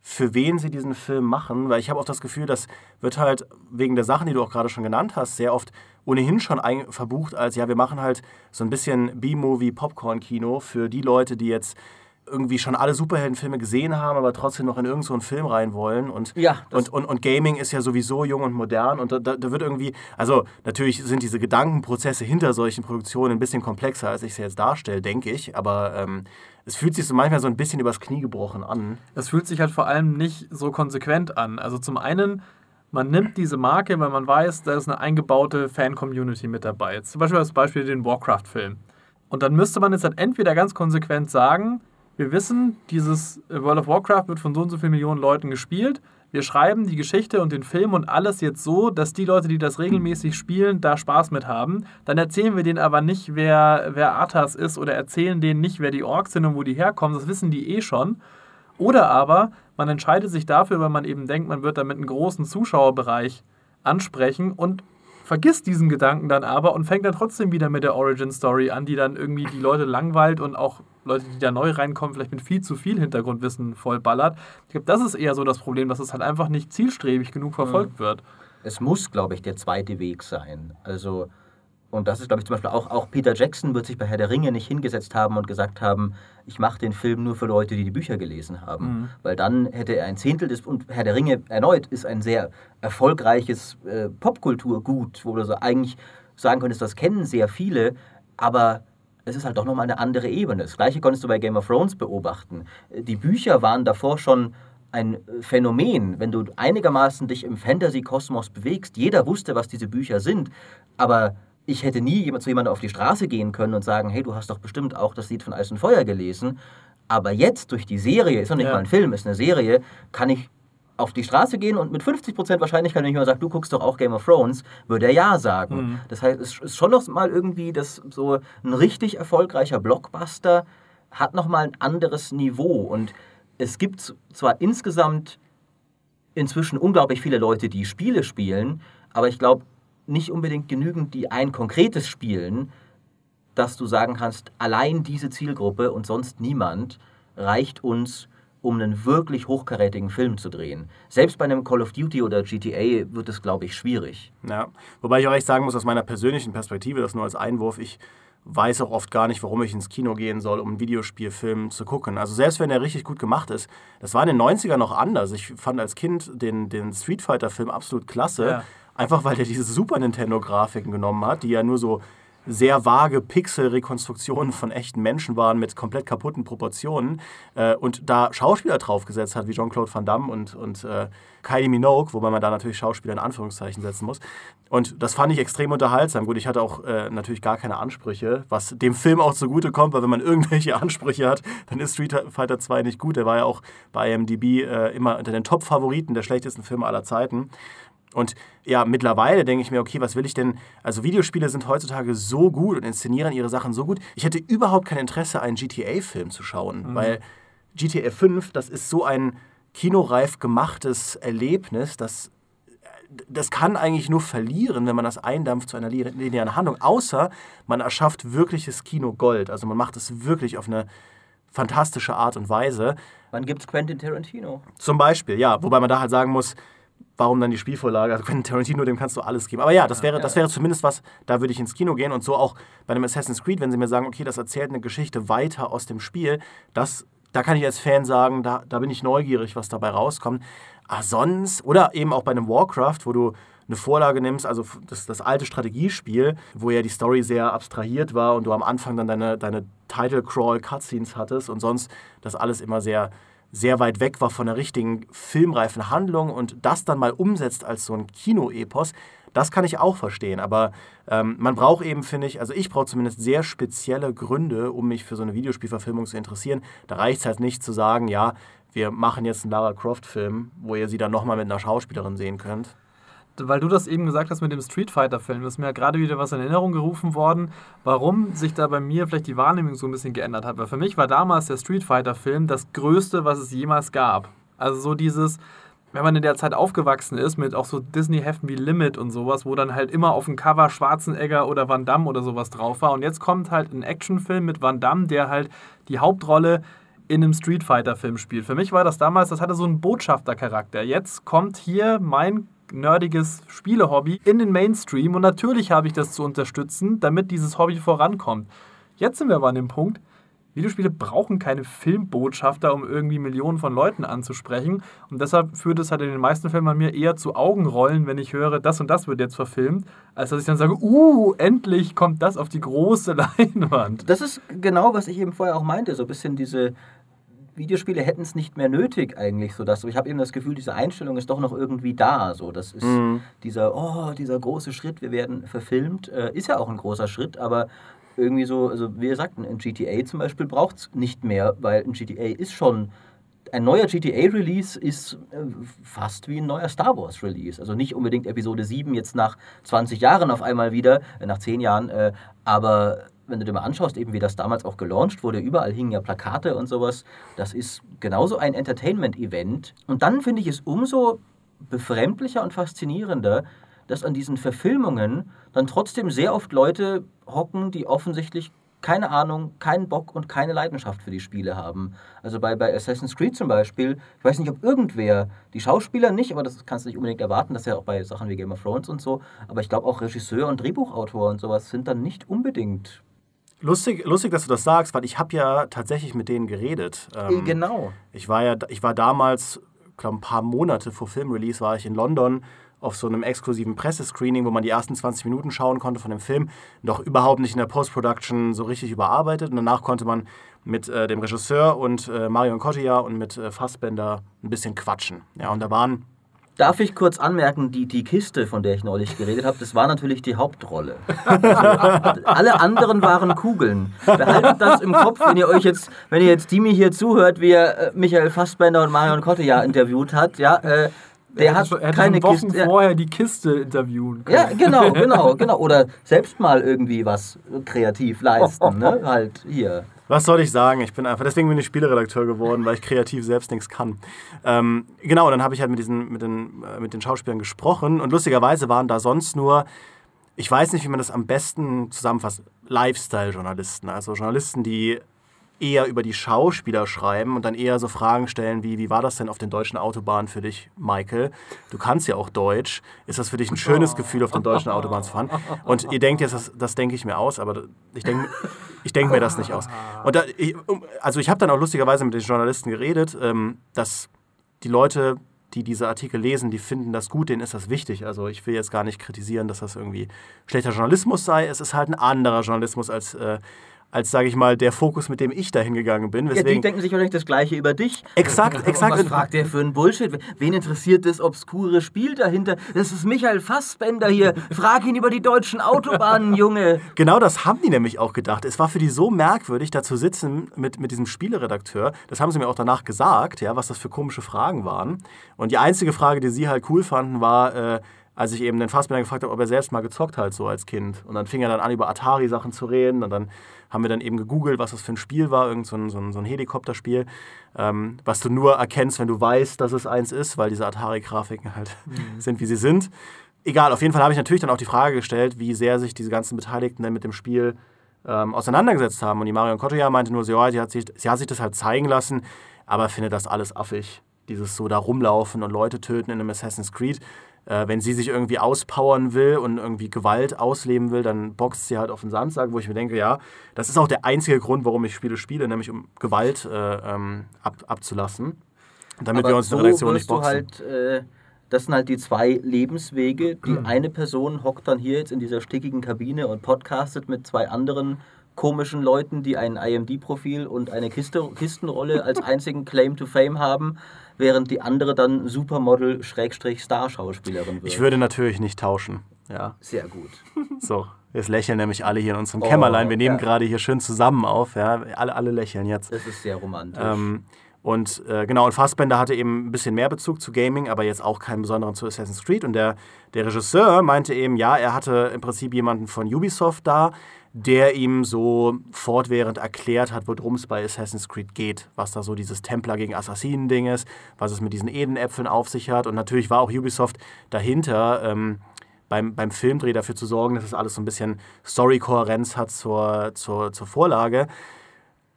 für wen sie diesen Film machen, weil ich habe auch das Gefühl, das wird halt wegen der Sachen, die du auch gerade schon genannt hast, sehr oft ohnehin schon ein, verbucht als, ja, wir machen halt so ein bisschen B-Movie-Popcorn-Kino für die Leute, die jetzt irgendwie schon alle Superheldenfilme gesehen haben, aber trotzdem noch in irgendeinen so Film rein wollen. Und, Ja, und, und, und Gaming ist ja sowieso jung und modern und da, da, da wird irgendwie, also natürlich sind diese Gedankenprozesse hinter solchen Produktionen ein bisschen komplexer, als ich sie jetzt darstelle, denke ich, aber ähm, es fühlt sich so manchmal so ein bisschen übers Knie gebrochen an. Es fühlt sich halt vor allem nicht so konsequent an. Also zum einen, man nimmt diese Marke, weil man weiß, da ist eine eingebaute Fan-Community mit dabei. Jetzt zum Beispiel als Beispiel den Warcraft-Film. Und dann müsste man jetzt halt entweder ganz konsequent sagen, wir wissen, dieses World of Warcraft wird von so und so vielen Millionen Leuten gespielt. Wir schreiben die Geschichte und den Film und alles jetzt so, dass die Leute, die das regelmäßig spielen, da Spaß mit haben. Dann erzählen wir denen aber nicht, wer, wer Arthas ist oder erzählen denen nicht, wer die Orks sind und wo die herkommen. Das wissen die eh schon. Oder aber man entscheidet sich dafür, weil man eben denkt, man wird damit einen großen Zuschauerbereich ansprechen und vergisst diesen Gedanken dann aber und fängt dann trotzdem wieder mit der Origin Story an, die dann irgendwie die Leute langweilt und auch Leute, die da neu reinkommen, vielleicht mit viel zu viel Hintergrundwissen vollballert. Ich glaube, das ist eher so das Problem, dass es halt einfach nicht zielstrebig genug verfolgt Mhm. wird. Es muss, glaube ich, der zweite Weg sein. Also, und das ist, glaube ich, zum Beispiel auch, auch Peter Jackson wird sich bei Herr der Ringe nicht hingesetzt haben und gesagt haben, ich mache den Film nur für Leute, die die Bücher gelesen haben. Mhm. Weil dann hätte er ein Zehntel des, und Herr der Ringe erneut ist ein sehr erfolgreiches äh, Popkulturgut, wo du so eigentlich sagen könntest, das kennen sehr viele, aber es ist halt doch nochmal eine andere Ebene. Das gleiche konntest du bei Game of Thrones beobachten. Die Bücher waren davor schon ein Phänomen, wenn du einigermaßen dich im Fantasy-Kosmos bewegst. Jeder wusste, was diese Bücher sind, aber ich hätte nie jemand zu jemandem auf die Straße gehen können und sagen, hey, du hast doch bestimmt auch das Lied von Eis und Feuer gelesen. Aber jetzt durch die Serie, ist noch nicht Ja. mal ein Film, ist eine Serie, kann ich auf die Straße gehen und mit 50% Wahrscheinlichkeit, wenn ich mal sage, du guckst doch auch Game of Thrones, würde er ja sagen. Mhm. Das heißt, es ist schon noch mal irgendwie, dass so ein richtig erfolgreicher Blockbuster hat noch mal ein anderes Niveau und es gibt zwar insgesamt inzwischen unglaublich viele Leute, die Spiele spielen, aber ich glaube nicht unbedingt genügend, die ein konkretes spielen, dass du sagen kannst, allein diese Zielgruppe und sonst niemand reicht uns, um einen wirklich hochkarätigen Film zu drehen. Selbst bei einem Call of Duty oder GTA wird es, glaube ich, schwierig. Ja, wobei ich auch echt sagen muss, aus meiner persönlichen Perspektive, das nur als Einwurf, ich weiß auch oft gar nicht, warum ich ins Kino gehen soll, um einen Videospielfilm zu gucken. Also selbst wenn der richtig gut gemacht ist, das war in den 90ern noch anders. Ich fand als Kind den, den Street Fighter-Film absolut klasse, Ja. einfach weil der diese Super Nintendo-Grafiken genommen hat, die ja nur so sehr vage Pixel-Rekonstruktionen von echten Menschen waren mit komplett kaputten Proportionen äh, und da Schauspieler draufgesetzt hat, wie Jean-Claude Van Damme und, und äh, Kylie Minogue, wobei man da natürlich Schauspieler in Anführungszeichen setzen muss. Und das fand ich extrem unterhaltsam. Gut, ich hatte auch äh, natürlich gar keine Ansprüche, was dem Film auch zugutekommt, weil wenn man irgendwelche Ansprüche hat, dann ist Street Fighter 2 nicht gut. Der war ja auch bei IMDb äh, immer unter den Top-Favoriten der schlechtesten Filme aller Zeiten. Und ja, mittlerweile denke ich mir, okay, was will ich denn? Also Videospiele sind heutzutage so gut und inszenieren ihre Sachen so gut. Ich hätte überhaupt kein Interesse, einen GTA-Film zu schauen, weil GTA 5, das ist so ein kinoreif gemachtes Erlebnis, das das kann eigentlich nur verlieren, wenn man das eindampft zu einer li- linearen Handlung, außer man erschafft wirkliches Kino Gold. Also man macht es wirklich auf eine fantastische Art und Weise. Wann gibt es Quentin Tarantino? Zum Beispiel, ja. Wobei man da halt sagen muss, warum dann die Spielvorlage? Also Quentin Tarantino, dem kannst du alles geben. Aber ja, das wäre, das wäre zumindest was, da würde ich ins Kino gehen. Und so auch bei einem Assassin's Creed, wenn sie mir sagen, okay, das erzählt eine Geschichte weiter aus dem Spiel, das, da kann ich als Fan sagen, da, da bin ich neugierig, was dabei rauskommt. Aber sonst, oder eben auch bei einem Warcraft, wo du eine Vorlage nimmst, also das, das alte Strategiespiel, wo ja die Story sehr abstrahiert war und du am Anfang dann deine, deine Title-Crawl-Cutscenes hattest und sonst das alles immer sehr, sehr weit weg war von der richtigen filmreifen Handlung und das dann mal umsetzt als so ein Kino-Epos, das kann ich auch verstehen. Aber ähm, man braucht eben, finde ich, also ich brauche zumindest sehr spezielle Gründe, um mich für so eine Videospielverfilmung zu interessieren. Da reicht es halt nicht zu sagen, ja, wir machen jetzt einen Lara Croft-Film, wo ihr sie dann nochmal mit einer Schauspielerin sehen könnt. Weil du das eben gesagt hast mit dem Street Fighter-Film, ist mir ja gerade wieder was in Erinnerung gerufen worden, warum sich da bei mir vielleicht die Wahrnehmung so ein bisschen geändert hat. Weil für mich war damals der Street Fighter-Film das Größte, was es jemals gab. Also so dieses, wenn man in der Zeit aufgewachsen ist mit auch so Disney-Heften wie Limit und sowas, wo dann halt immer auf dem Cover Schwarzenegger oder Van Damme oder sowas drauf war. Und jetzt kommt halt ein Actionfilm mit Van Damme, der halt die Hauptrolle in einem Street Fighter-Film spielt. Für mich war das damals, das hatte so einen Botschaftercharakter. Jetzt kommt hier mein nerdiges Spielehobby in den Mainstream und natürlich habe ich das zu unterstützen, damit dieses Hobby vorankommt. Jetzt sind wir aber an dem Punkt, Videospiele brauchen keine Filmbotschafter, um irgendwie Millionen von Leuten anzusprechen. Und deshalb führt es halt in den meisten Fällen bei mir eher zu Augenrollen, wenn ich höre, das und das wird jetzt verfilmt, als dass ich dann sage, uh, endlich kommt das auf die große Leinwand. Das ist genau, was ich eben vorher auch meinte, so ein bisschen diese Videospiele hätten es nicht mehr nötig eigentlich, so dass ich habe eben das Gefühl, diese Einstellung ist doch noch irgendwie da, so das ist dieser oh dieser große Schritt, wir werden verfilmt, äh, ist ja auch ein großer Schritt, aber irgendwie so, also wie ihr sagt, ein GTA zum Beispiel braucht es nicht mehr, weil ein GTA ist schon ein neuer GTA-Release ist äh, fast wie ein neuer Star Wars-Release. Also nicht unbedingt Episode 7 jetzt nach 20 Jahren auf einmal wieder, äh, nach 10 Jahren, äh, aber wenn du dir mal anschaust, eben wie das damals auch gelauncht wurde, überall hingen ja Plakate und sowas. Das ist genauso ein Entertainment-Event. Und dann finde ich es umso befremdlicher und faszinierender, dass an diesen Verfilmungen dann trotzdem sehr oft Leute hocken, die offensichtlich keine Ahnung, keinen Bock und keine Leidenschaft für die Spiele haben. Also bei, bei Assassin's Creed zum Beispiel, ich weiß nicht, ob irgendwer, die Schauspieler nicht, aber das kannst du nicht unbedingt erwarten, das ist ja auch bei Sachen wie Game of Thrones und so, aber ich glaube auch Regisseur und Drehbuchautor und sowas sind dann nicht unbedingt. Lustig, lustig, dass du das sagst, weil ich habe ja tatsächlich mit denen geredet. Ähm, genau. Ich war ja, ich war damals, glaube ein paar Monate vor Filmrelease war ich in London auf so einem exklusiven Pressescreening, wo man die ersten 20 Minuten schauen konnte von dem Film, noch überhaupt nicht in der Post-Production so richtig überarbeitet. Und danach konnte man mit äh, dem Regisseur und äh, Marion Cotillard und mit äh, Fassbender ein bisschen quatschen. Ja, und da waren Darf ich kurz anmerken, die, die Kiste, von der ich neulich geredet habe, das war natürlich die Hauptrolle. Also, alle anderen waren Kugeln. Behaltet das im Kopf, wenn ihr euch jetzt, wenn ihr jetzt Dimi hier zuhört, wie er äh, Michael Fassbender und Marion Cotillard interviewt hat, ja, äh, der hat schon, er keine Wochen Kiste. ja. vorher die Kiste interviewen können. Ja, genau, genau, genau. Oder selbst mal irgendwie was kreativ leisten, ne? Halt hier. Was soll ich sagen? Ich bin einfach, deswegen bin ich Spieleredakteur geworden, weil ich kreativ selbst nichts kann. Ähm, genau, dann habe ich halt mit, diesen, mit, den, äh, mit den Schauspielern gesprochen und lustigerweise waren da sonst nur, ich weiß nicht, wie man das am besten zusammenfasst, Lifestyle-Journalisten. Also Journalisten, die eher über die Schauspieler schreiben und dann eher so Fragen stellen wie, wie war das denn auf den deutschen Autobahnen für dich, Michael? Du kannst ja auch Deutsch. Ist das für dich ein schönes Gefühl, auf den deutschen Autobahnen zu fahren? Und ihr denkt jetzt, das, das denke ich mir aus, aber ich denke ich denk mir das nicht aus. Und da, ich, also ich habe dann auch lustigerweise mit den Journalisten geredet, ähm, dass die Leute, die diese Artikel lesen, die finden das gut, denen ist das wichtig. Also ich will jetzt gar nicht kritisieren, dass das irgendwie schlechter Journalismus sei. Es ist halt ein anderer Journalismus als, äh, als sage ich mal, der Fokus, mit dem ich da hingegangen bin. Ja, die Weswegen, denken sich wahrscheinlich das Gleiche über dich. exakt, exakt. Was fragt der für ein Bullshit? Wen interessiert das obskure Spiel dahinter? Das ist Michael Fassbender hier. Frag ihn über die deutschen Autobahnen, Junge. Genau das haben die nämlich auch gedacht. Es war für die so merkwürdig, da zu sitzen mit, mit diesem Spieleredakteur. Das haben sie mir auch danach gesagt, ja, was das für komische Fragen waren. Und die einzige Frage, die sie halt cool fanden, war, äh, als ich eben den Fassbender gefragt habe, ob er selbst mal gezockt hat, so als Kind. Und dann fing er dann an, über Atari-Sachen zu reden. Und dann haben wir dann eben gegoogelt, was das für ein Spiel war, irgend so ein, so ein, so ein Helikopterspiel, ähm, was du nur erkennst, wenn du weißt, dass es eins ist, weil diese Atari-Grafiken halt sind, wie sie sind. Egal, auf jeden Fall habe ich natürlich dann auch die Frage gestellt, wie sehr sich diese ganzen Beteiligten denn mit dem Spiel ähm, auseinandergesetzt haben. Und die Marion Cotillard meinte nur so, ja, sie hat, sich, sie hat sich das halt zeigen lassen, aber findet das alles affig. Dieses so da rumlaufen und Leute töten in einem Assassin's Creed. Äh, wenn sie sich irgendwie auspowern will und irgendwie Gewalt ausleben will, dann boxt sie halt auf den Sandsack, wo ich mir denke, ja, das ist auch der einzige Grund, warum ich Spiele spiele, nämlich um Gewalt äh, ähm, ab, abzulassen. Damit wir uns in der Redaktion nicht boxen. halt, äh, das sind halt die zwei Lebenswege. Die Hm. eine Person hockt dann hier jetzt in dieser stickigen Kabine und podcastet mit zwei anderen komischen Leuten, die ein IMD-Profil und eine Kiste, Kistenrolle als einzigen Claim to Fame haben, während die andere dann Supermodel-Star-Schauspielerin wird. Ich würde natürlich nicht tauschen. Ja, Sehr gut. so. Jetzt lächeln nämlich alle hier in unserem Oh, Kämmerlein. Wir nehmen ja. gerade hier schön zusammen auf. Ja, alle, alle lächeln jetzt. Das ist sehr romantisch. Ähm, und äh, genau, und Fassbender hatte eben ein bisschen mehr Bezug zu Gaming, aber jetzt auch keinen besonderen zu Assassin's Creed. Und der, der Regisseur meinte eben, ja, er hatte im Prinzip jemanden von Ubisoft da, der ihm so fortwährend erklärt hat, worum es bei Assassin's Creed geht, was da so dieses Templer gegen Assassinen-Ding ist, was es mit diesen Edenäpfeln auf sich hat. Und natürlich war auch Ubisoft dahinter, ähm, beim, beim Filmdreh dafür zu sorgen, dass es alles so ein bisschen Story-Kohärenz hat zur, zur, zur Vorlage.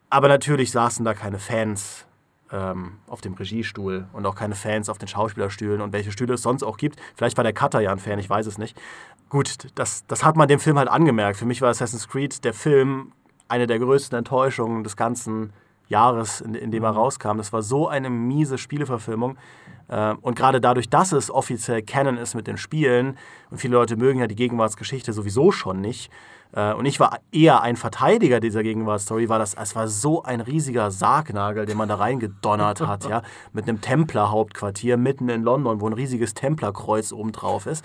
Aber natürlich saßen da keine Fans ähm, auf dem Regiestuhl und auch keine Fans auf den Schauspielerstühlen und welche Stühle es sonst auch gibt. Vielleicht war der Cutter ja ein Fan, ich weiß es nicht. Gut, das, das hat man dem Film halt angemerkt. Für mich war Assassin's Creed der Film eine der größten Enttäuschungen des ganzen Jahres, in, in dem er rauskam. Das war so eine miese Spieleverfilmung. Äh, Und gerade dadurch, dass es offiziell Canon ist mit den Spielen, und viele Leute mögen ja die Gegenwartsgeschichte sowieso schon nicht, und ich war eher ein Verteidiger dieser Gegenwartsstory, war das, es war so ein riesiger Sargnagel, den man da reingedonnert hat, ja, mit einem Templer-Hauptquartier mitten in London, wo ein riesiges Templerkreuz oben drauf ist,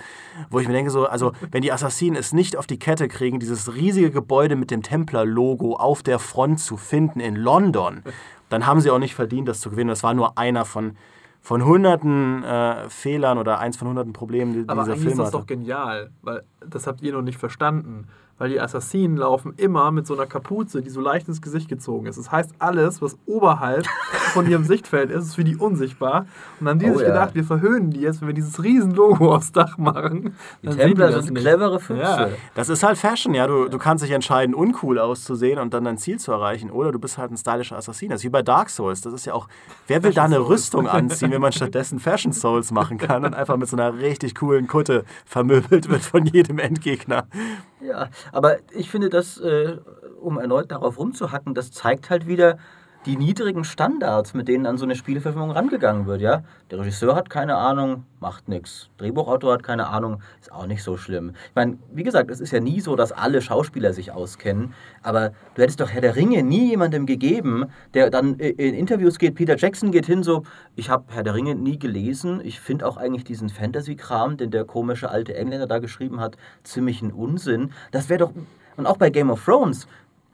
wo ich mir denke, so, also wenn die Assassinen es nicht auf die Kette kriegen, dieses riesige Gebäude mit dem Templer-Logo auf der Front zu finden in London, dann haben sie auch nicht verdient, das zu gewinnen. Das war nur einer von, von hunderten äh, Fehlern oder eins von hunderten Problemen, die Aber dieser Film ist das doch genial, weil das habt ihr noch nicht verstanden. Weil die Assassinen laufen immer mit so einer Kapuze, die so leicht ins Gesicht gezogen ist. Das heißt, alles, was oberhalb von ihrem Sichtfeld ist, ist für die unsichtbar. Und dann haben die Oh sich ja. gedacht, wir verhöhnen die jetzt, wenn wir dieses riesen Logo aufs Dach machen. Die Dann Templer sind nicht. clevere Füchse. Ja. Das ist halt Fashion, ja. Du, du kannst dich entscheiden, uncool auszusehen und dann dein Ziel zu erreichen. Oder du bist halt ein stylischer Assassin. Das ist wie bei Dark Souls. Das ist ja auch, wer will da eine Rüstung anziehen, wenn man stattdessen Fashion Souls machen kann und einfach mit so einer richtig coolen Kutte vermöbelt wird von jedem Endgegner. Ja, aber ich finde das, äh, um erneut darauf rumzuhacken, das zeigt halt wieder die niedrigen Standards, mit denen an so eine Spieleverfilmung rangegangen wird, ja. Der Regisseur hat keine Ahnung, macht nichts. Drehbuchautor hat keine Ahnung, ist auch nicht so schlimm. Ich meine, wie gesagt, es ist ja nie so, dass alle Schauspieler sich auskennen, aber du hättest doch Herr der Ringe nie jemandem gegeben, der dann in Interviews geht, Peter Jackson geht hin so, ich habe Herr der Ringe nie gelesen, ich finde auch eigentlich diesen Fantasy-Kram, den der komische alte Engländer da geschrieben hat, ziemlich ein Unsinn. Das wäre doch, und auch bei Game of Thrones,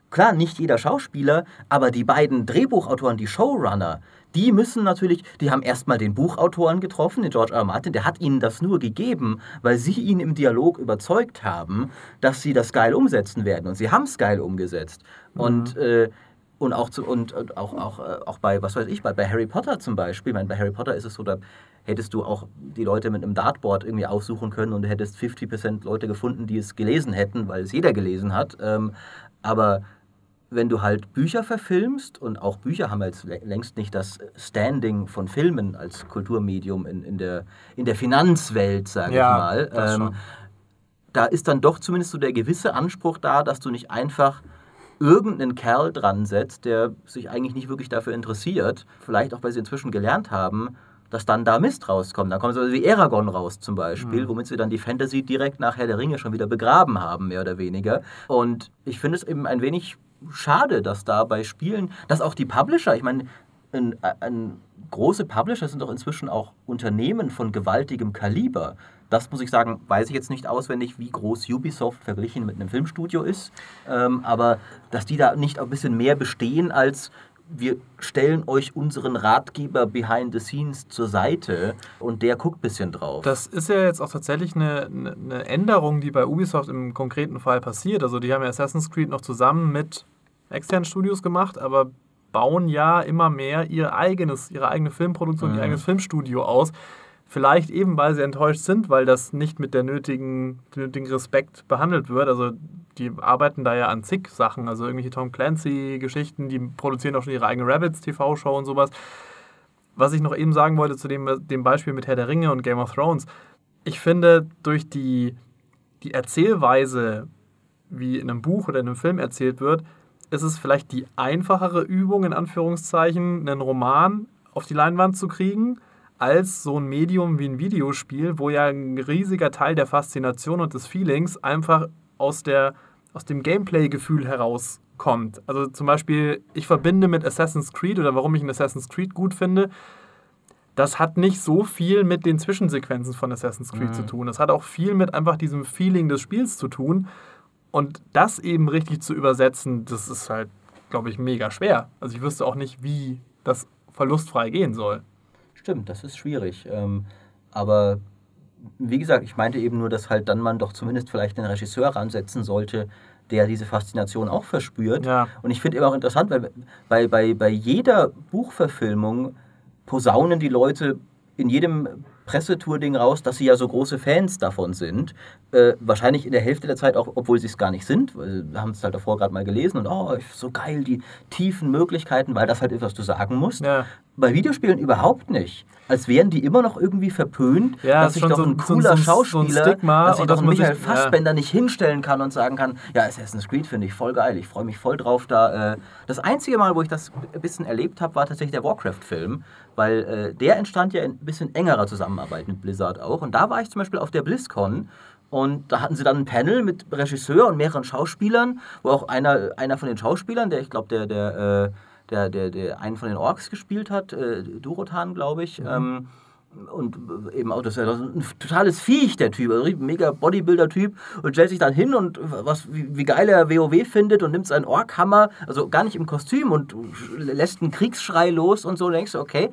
Klar, nicht jeder Schauspieler, aber die beiden Drehbuchautoren, die Showrunner, die müssen natürlich, die haben erstmal den Buchautoren getroffen, den George R. R. Martin, der hat ihnen das nur gegeben, weil sie ihn im Dialog überzeugt haben, dass sie das geil umsetzen werden. Und sie haben es geil umgesetzt. Und, äh, und auch, zu, und, und auch, auch, äh, auch bei, was weiß ich, bei, bei Harry Potter zum Beispiel. Ich meine, bei Harry Potter ist es so, da hättest du auch die Leute mit einem Dartboard irgendwie aussuchen können und hättest 50% Leute gefunden, die es gelesen hätten, weil es jeder gelesen hat. Ähm, aber wenn du halt Bücher verfilmst, und auch Bücher haben jetzt lä- längst nicht das Standing von Filmen als Kulturmedium in, in, der, in der Finanzwelt, sage Ja, ich mal, ähm, da ist dann doch zumindest so der gewisse Anspruch da, dass du nicht einfach irgendeinen Kerl dran setzt, der sich eigentlich nicht wirklich dafür interessiert, vielleicht auch weil sie inzwischen gelernt haben, dass dann da Mist rauskommt. Dann kommt so wie Aragon raus zum Beispiel, Mhm. womit sie dann die Fantasy direkt nach Herr der Ringe schon wieder begraben haben, mehr oder weniger. Und ich finde es eben ein wenig schade, dass da bei Spielen, dass auch die Publisher, ich meine, ein, ein, große Publisher sind doch inzwischen auch Unternehmen von gewaltigem Kaliber. Das muss ich sagen, weiß ich jetzt nicht auswendig, wie groß Ubisoft verglichen mit einem Filmstudio ist. Ähm, aber dass die da nicht ein bisschen mehr bestehen als wir stellen euch unseren Ratgeber behind the scenes zur Seite und der guckt ein bisschen drauf. Das ist ja jetzt auch tatsächlich eine, eine Änderung, die bei Ubisoft im konkreten Fall passiert. Also die haben ja Assassin's Creed noch zusammen mit externen Studios gemacht, aber bauen ja immer mehr ihr eigenes, ihre eigene Filmproduktion, ihr Mhm. eigenes Filmstudio aus. Vielleicht eben, weil sie enttäuscht sind, weil das nicht mit der nötigen, dem nötigen Respekt behandelt wird. Also die arbeiten da ja an zig Sachen, also irgendwelche Tom Clancy-Geschichten, die produzieren auch schon ihre eigene Rabbits-TV-Show und sowas. Was ich noch eben sagen wollte zu dem, dem Beispiel mit Herr der Ringe und Game of Thrones. Ich finde, durch die, die Erzählweise, wie in einem Buch oder in einem Film erzählt wird, ist es vielleicht die einfachere Übung, in Anführungszeichen, einen Roman auf die Leinwand zu kriegen, als so ein Medium wie ein Videospiel, wo ja ein riesiger Teil der Faszination und des Feelings einfach aus, der, aus dem Gameplay-Gefühl herauskommt. Also zum Beispiel, ich verbinde mit Assassin's Creed oder warum ich ein Assassin's Creed gut finde, das hat nicht so viel mit den Zwischensequenzen von Assassin's Creed zu tun. Das hat auch viel mit einfach diesem Feeling des Spiels zu tun. Und das eben richtig zu übersetzen, das ist halt, glaube ich, mega schwer. Also ich wüsste auch nicht, wie das verlustfrei gehen soll. Stimmt, das ist schwierig. Ähm, aber wie gesagt, ich meinte eben nur, dass halt dann man doch zumindest vielleicht einen Regisseur ransetzen sollte, der diese Faszination auch verspürt. Ja. Und ich finde immer auch interessant, weil bei, bei, bei jeder Buchverfilmung posaunen die Leute in jedem Pressetour-Ding raus, dass sie ja so große Fans davon sind. Äh, wahrscheinlich in der Hälfte der Zeit auch, obwohl sie es gar nicht sind. Wir haben es halt davor gerade mal gelesen und oh, so geil, die tiefen Möglichkeiten, weil das halt ist, was du sagen musst. Ja. Bei Videospielen überhaupt nicht. Als wären die immer noch irgendwie verpönt, Ja, dass sich schon doch so ein so cooler so so Schauspieler, Stigma dass sich und doch Michael ja. Fassbender nicht hinstellen kann und sagen kann, ja, Assassin's Creed finde ich voll geil, ich freue mich voll drauf da. Äh, das einzige Mal, wo ich das ein bisschen erlebt habe, war tatsächlich der Warcraft-Film, weil äh, der entstand ja in ein bisschen engerer Zusammenarbeit mit Blizzard auch. Und da war ich zum Beispiel auf der BlizzCon und da hatten sie dann ein Panel mit Regisseur und mehreren Schauspielern, wo auch einer, einer von den Schauspielern, der ich glaube, der, der, äh, der, der, der einen von den Orks gespielt hat, äh, Durotan, glaube ich, ähm, und eben auch, das ist ja ein totales Viech, der Typ, also ein mega Bodybuilder-Typ und stellt sich dann hin und was, wie, wie geil er WoW findet und nimmt seinen Orkhammer, also gar nicht im Kostüm und lässt einen Kriegsschrei los und so, und denkst du, okay,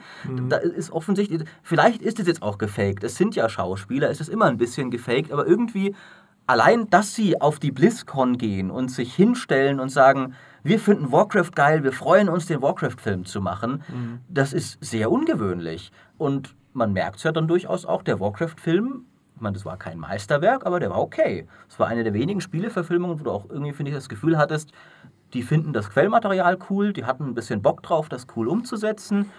da ist offensichtlich, vielleicht ist es jetzt auch gefaked, es sind ja Schauspieler, es ist immer ein bisschen gefaked, aber irgendwie allein, dass sie auf die BlizzCon gehen und sich hinstellen und sagen, wir finden Warcraft geil, wir freuen uns, den Warcraft-Film zu machen, Mhm. das ist sehr ungewöhnlich. Und man merkt es ja dann durchaus auch, der Warcraft-Film, ich meine, das war kein Meisterwerk, aber der war okay. Es war eine der wenigen Spieleverfilmungen, wo du auch irgendwie, finde ich, das Gefühl hattest, die finden das Quellmaterial cool, die hatten ein bisschen Bock drauf, das cool umzusetzen.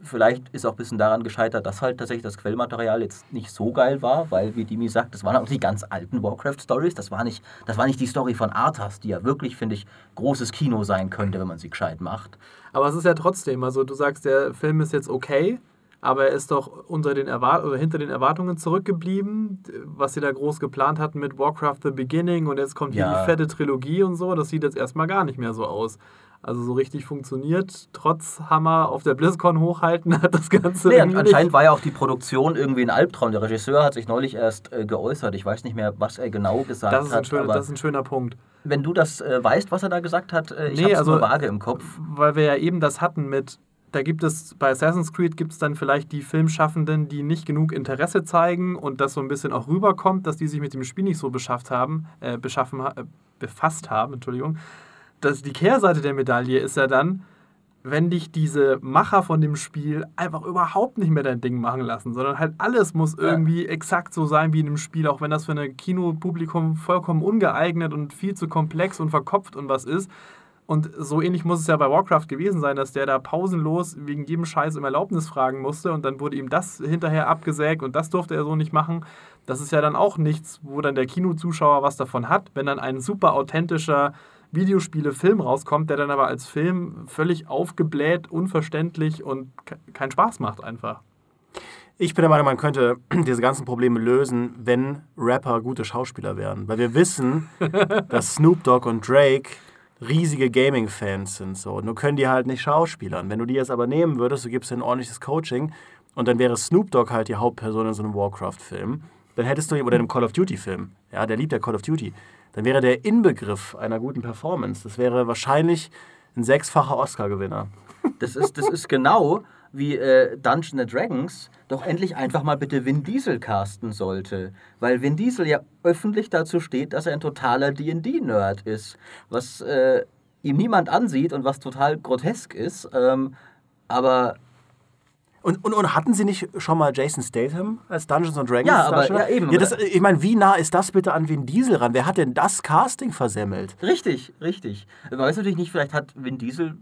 Vielleicht ist auch ein bisschen daran gescheitert, dass halt tatsächlich das Quellmaterial jetzt nicht so geil war, weil, wie Dimi sagt, das waren auch die ganz alten Warcraft-Stories. Das, war nicht- das war nicht die Story von Arthas, die ja wirklich, finde ich, großes Kino sein könnte, wenn man sie gescheit macht. Aber es ist ja trotzdem, also du sagst, der Film ist jetzt okay, aber er ist doch unter den Erwart oder hinter den Erwartungen zurückgeblieben, was sie da groß geplant hatten mit Warcraft The Beginning und jetzt kommt hier Ja. die fette Trilogie und so. Das sieht jetzt erstmal gar nicht mehr so aus. Also so richtig funktioniert, trotz Hammer auf der BlizzCon hochhalten, hat das Ganze Nee, anscheinend nicht. war ja auch die Produktion irgendwie ein Albtraum. Der Regisseur hat sich neulich erst äh, geäußert. Ich weiß nicht mehr, was er genau gesagt Das ist, ein hat. schöner, das ist ein schöner Punkt. wenn du das äh, weißt, was er da gesagt hat, äh, ich Nee, habe also- nur vage im Kopf. Weil wir ja eben das hatten mit, da gibt es bei Assassin's Creed gibt es dann vielleicht die Filmschaffenden, die nicht genug Interesse zeigen und das so ein bisschen auch rüberkommt, dass die sich mit dem Spiel nicht so beschafft haben, äh, beschaffen, ha- äh, befasst haben, Entschuldigung. Das, die Kehrseite der Medaille ist ja dann, wenn dich diese Macher von dem Spiel einfach überhaupt nicht mehr dein Ding machen lassen, sondern halt alles muss irgendwie exakt so sein wie in einem Spiel, auch wenn das für ein Kinopublikum vollkommen ungeeignet und viel zu komplex und verkopft und was ist. Und so ähnlich muss es ja bei Warcraft gewesen sein, dass der da pausenlos wegen jedem Scheiß um Erlaubnis fragen musste und dann wurde ihm das hinterher abgesägt und das durfte er so nicht machen. Das ist ja dann auch nichts, wo dann der Kinozuschauer was davon hat, wenn dann ein super authentischer Videospiele-Film rauskommt, der dann aber als Film völlig aufgebläht, unverständlich und ke- keinen Spaß macht einfach. Ich bin der Meinung, man könnte diese ganzen Probleme lösen, wenn Rapper gute Schauspieler wären. Weil wir wissen, dass Snoop Dogg und Drake riesige Gaming-Fans sind. So. Nur können die halt nicht schauspielern. Wenn du die jetzt aber nehmen würdest, du gibst denen ordentliches Coaching und dann wäre Snoop Dogg halt die Hauptperson in so einem Warcraft-Film, dann hättest du, oder in einem Call of Duty-Film, ja, der liebt ja Call of Duty, dann wäre der Inbegriff einer guten Performance. Das wäre wahrscheinlich ein sechsfacher Oscar-Gewinner. Das ist, das ist genau wie äh, Dungeons and Dragons doch endlich einfach mal bitte Vin Diesel casten sollte. Weil Vin Diesel ja öffentlich dazu steht, dass er ein totaler D&D-Nerd ist. Was äh, ihm niemand ansieht und was total grotesk ist. Ähm, aber Und, und, und hatten Sie nicht schon mal Jason Statham als Dungeons and Dragons Ja, aber- ja, eben. Ja, das, ich meine, wie nah ist das bitte an Vin Diesel ran? Wer hat denn das Casting versemmelt? richtig, richtig. Man weiß natürlich nicht, vielleicht hat Vin Diesel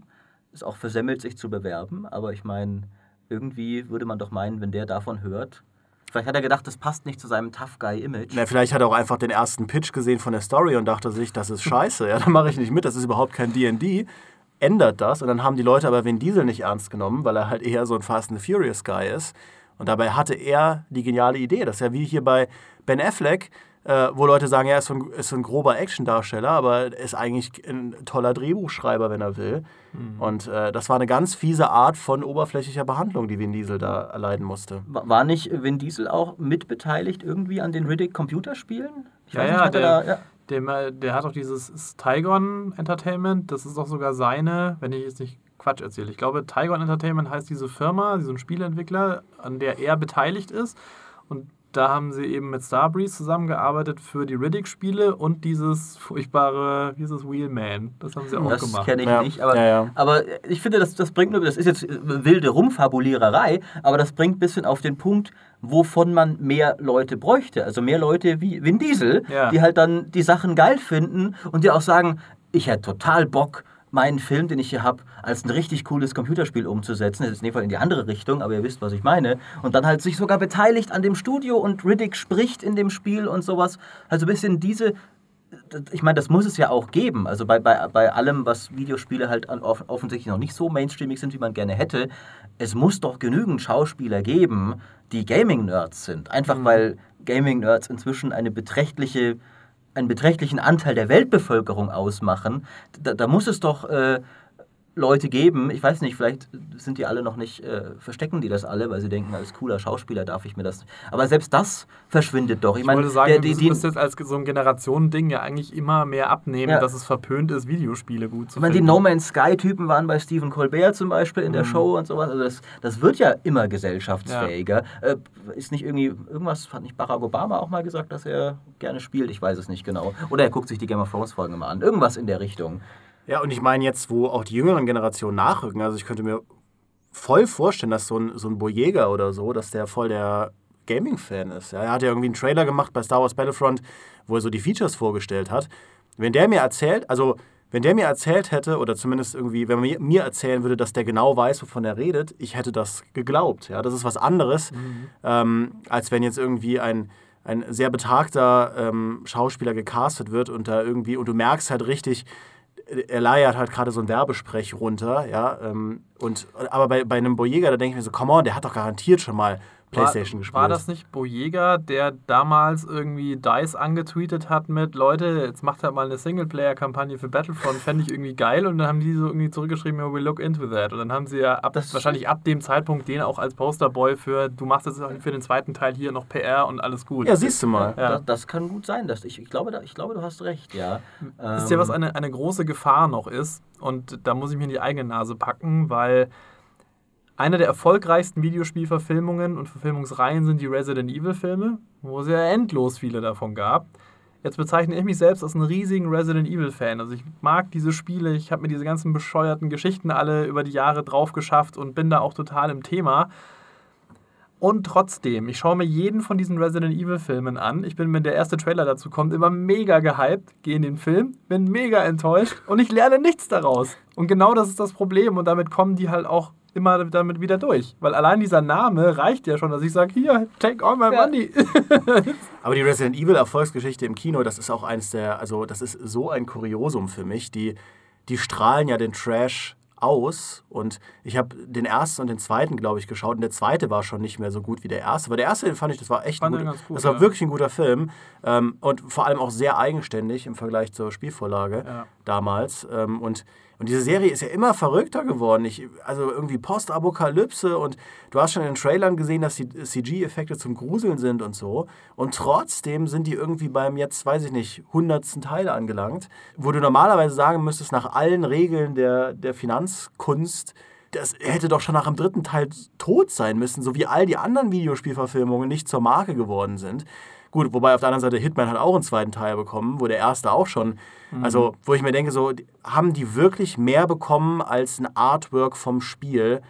es auch versemmelt, sich zu bewerben. Aber ich meine, irgendwie würde man doch meinen, wenn der davon hört... Vielleicht hat er gedacht, das passt nicht zu seinem Tough Guy-Image. Vielleicht hat er auch einfach den ersten Pitch gesehen von der Story und dachte sich, das ist scheiße. Ja, da mache ich nicht mit, das ist überhaupt kein D&D. Ändert das und dann haben die Leute aber Vin Diesel nicht ernst genommen, weil er halt eher so ein Fast and Furious Guy ist. Und dabei hatte er die geniale Idee. Das ist ja wie hier bei Ben Affleck, äh, wo Leute sagen, ja, er ist so ein, ist so ein grober Actiondarsteller, aber er ist eigentlich ein toller Drehbuchschreiber, wenn er will. Und äh, das war eine ganz fiese Art von oberflächlicher Behandlung, die Vin Diesel da erleiden musste. Wa- War nicht Vin Diesel auch mitbeteiligt irgendwie an den Riddick Computerspielen? Ich Ja, weiß ja, nicht, hat er der- da, ja. Der, der hat auch dieses Tygon Entertainment, das ist auch sogar seine, wenn ich jetzt nicht Quatsch erzähle. Ich glaube, Tygon Entertainment heißt diese Firma, so ein Spieleentwickler, an der er beteiligt ist. Und da haben sie eben mit Starbreeze zusammengearbeitet für die Riddick-Spiele und dieses furchtbare, wie ist das, Wheelman. Das haben sie auch Das gemacht. kenne ich Ja, nicht, aber, ja, ja. aber ich finde, das, das bringt nur, das ist jetzt äh, wilde Rumfabuliererei, aber das bringt ein bisschen auf den Punkt, wovon man mehr Leute bräuchte. Also mehr Leute wie Vin Diesel, Ja. die halt dann die Sachen geil finden und die auch sagen, ich hätte total Bock, meinen Film, den ich hier habe, als ein richtig cooles Computerspiel umzusetzen. Das ist in dem Fall in die andere Richtung, aber ihr wisst, was ich meine. Und dann halt sich sogar beteiligt an dem Studio und Riddick spricht in dem Spiel und sowas. Also ein bisschen diese ich meine, das muss es ja auch geben. Also bei, bei, bei allem, was Videospiele halt off offensichtlich noch nicht so mainstreamig sind, wie man gerne hätte, es muss doch genügend Schauspieler geben, die Gaming-Nerds sind. Einfach weil Gaming-Nerds inzwischen eine beträchtliche, einen beträchtlichen Anteil der Weltbevölkerung ausmachen. Da, da muss es doch äh, Leute geben. Ich weiß nicht, vielleicht sind die alle noch nicht, äh, verstecken die das alle, weil sie denken, als cooler Schauspieler darf ich mir das. Aber selbst das verschwindet doch. Ich, Ich meine, wollte sagen, der- du müsstest jetzt als so ein Generationending ja eigentlich immer mehr abnehmen, Ja. dass es verpönt ist, Videospiele gut zu Ich meine, die. No Man's Sky-Typen waren bei Stephen Colbert zum Beispiel in Mhm. der Show und sowas. Also das, das wird ja immer gesellschaftsfähiger. Äh, ist nicht irgendwie, irgendwas hat nicht Barack Obama auch mal gesagt, dass er gerne spielt? Ich weiß es nicht genau. Oder er guckt sich die Game of Thrones-Folgen immer an. Irgendwas in der Richtung. Ja, und ich meine jetzt, wo auch die jüngeren Generationen nachrücken, also ich könnte mir voll vorstellen, dass so ein, so ein Boyega oder so, dass der voll der Gaming-Fan ist. Ja, er hat ja irgendwie einen Trailer gemacht bei Star Wars Battlefront, wo er so die Features vorgestellt hat. Wenn der mir erzählt, also wenn der mir erzählt hätte, oder zumindest irgendwie, wenn man mir- erzählen würde, dass der genau weiß, wovon er redet, ich hätte das geglaubt. Ja, das ist was anderes, ähm, als wenn jetzt irgendwie ein, ein sehr betagter ähm, Schauspieler gecastet wird und da irgendwie, und du merkst halt richtig, er leiert halt gerade so einen Werbesprech runter, ja. Ähm, und, aber bei, bei einem Boyega, da denke ich mir so, come on, der hat doch garantiert schon mal Playstation war, gespielt. War das nicht Bojega, der damals irgendwie DICE angetweetet hat mit, Leute, jetzt macht halt mal eine Singleplayer-Kampagne für Battlefront, fände ich irgendwie geil. Und dann haben die so irgendwie zurückgeschrieben, ja, we look into that. Und dann haben sie ja ab, wahrscheinlich ab dem Zeitpunkt den auch als Posterboy für, du machst jetzt für den zweiten Teil hier noch PR und alles gut. Ja, siehst du mal. Ja. Das, das kann gut sein. Dass ich, ich, glaube, da, ich glaube, du hast recht, ja. Wisst ihr, was eine, eine große Gefahr noch ist? Und da muss ich mir in die eigene Nase packen, weil eine der erfolgreichsten Videospielverfilmungen und Verfilmungsreihen sind die Resident Evil-Filme, wo es ja endlos viele davon gab. Jetzt bezeichne ich mich selbst als einen riesigen Resident Evil-Fan. Also ich mag diese Spiele, ich habe mir diese ganzen bescheuerten Geschichten alle über die Jahre drauf geschafft und bin da auch total im Thema. Und trotzdem, ich schaue mir jeden von diesen Resident Evil-Filmen an. Ich bin, wenn der erste Trailer dazu kommt, immer mega gehypt, gehe in den Film, bin mega enttäuscht und ich lerne nichts daraus. Und genau das ist das Problem und damit kommen die halt auch immer damit wieder durch. Weil allein dieser Name reicht ja schon, dass ich sage, hier, take all my Ja. money. Aber die Resident Evil Erfolgsgeschichte im Kino, das ist auch eines der, also das ist so ein Kuriosum für mich. Die, die strahlen ja den Trash aus und ich habe den ersten und den zweiten, glaube ich, geschaut und der zweite war schon nicht mehr so gut wie der erste. Aber der erste, den fand ich, das war echt Fand ein guter, gut, das war ja. wirklich ein guter Film ähm, und vor allem auch sehr eigenständig im Vergleich zur Spielvorlage Ja. damals. Ähm, und, und diese Serie ist ja immer verrückter geworden. Ich, also irgendwie Postapokalypse und du hast schon in den Trailern gesehen, dass die CG-Effekte zum Gruseln sind und so. Und trotzdem sind die irgendwie beim jetzt, weiß ich nicht, hundertsten Teil angelangt, wo du normalerweise sagen müsstest, nach allen Regeln der, der Finanzkunst, das hätte doch schon nach dem dritten Teil tot sein müssen, so wie all die anderen Videospielverfilmungen nicht zur Marke geworden sind. Gut, wobei auf der anderen Seite Hitman hat auch einen zweiten Teil bekommen, wo der erste auch schon, also wo ich mir denke, so haben die wirklich mehr bekommen als ein Artwork vom Spiel,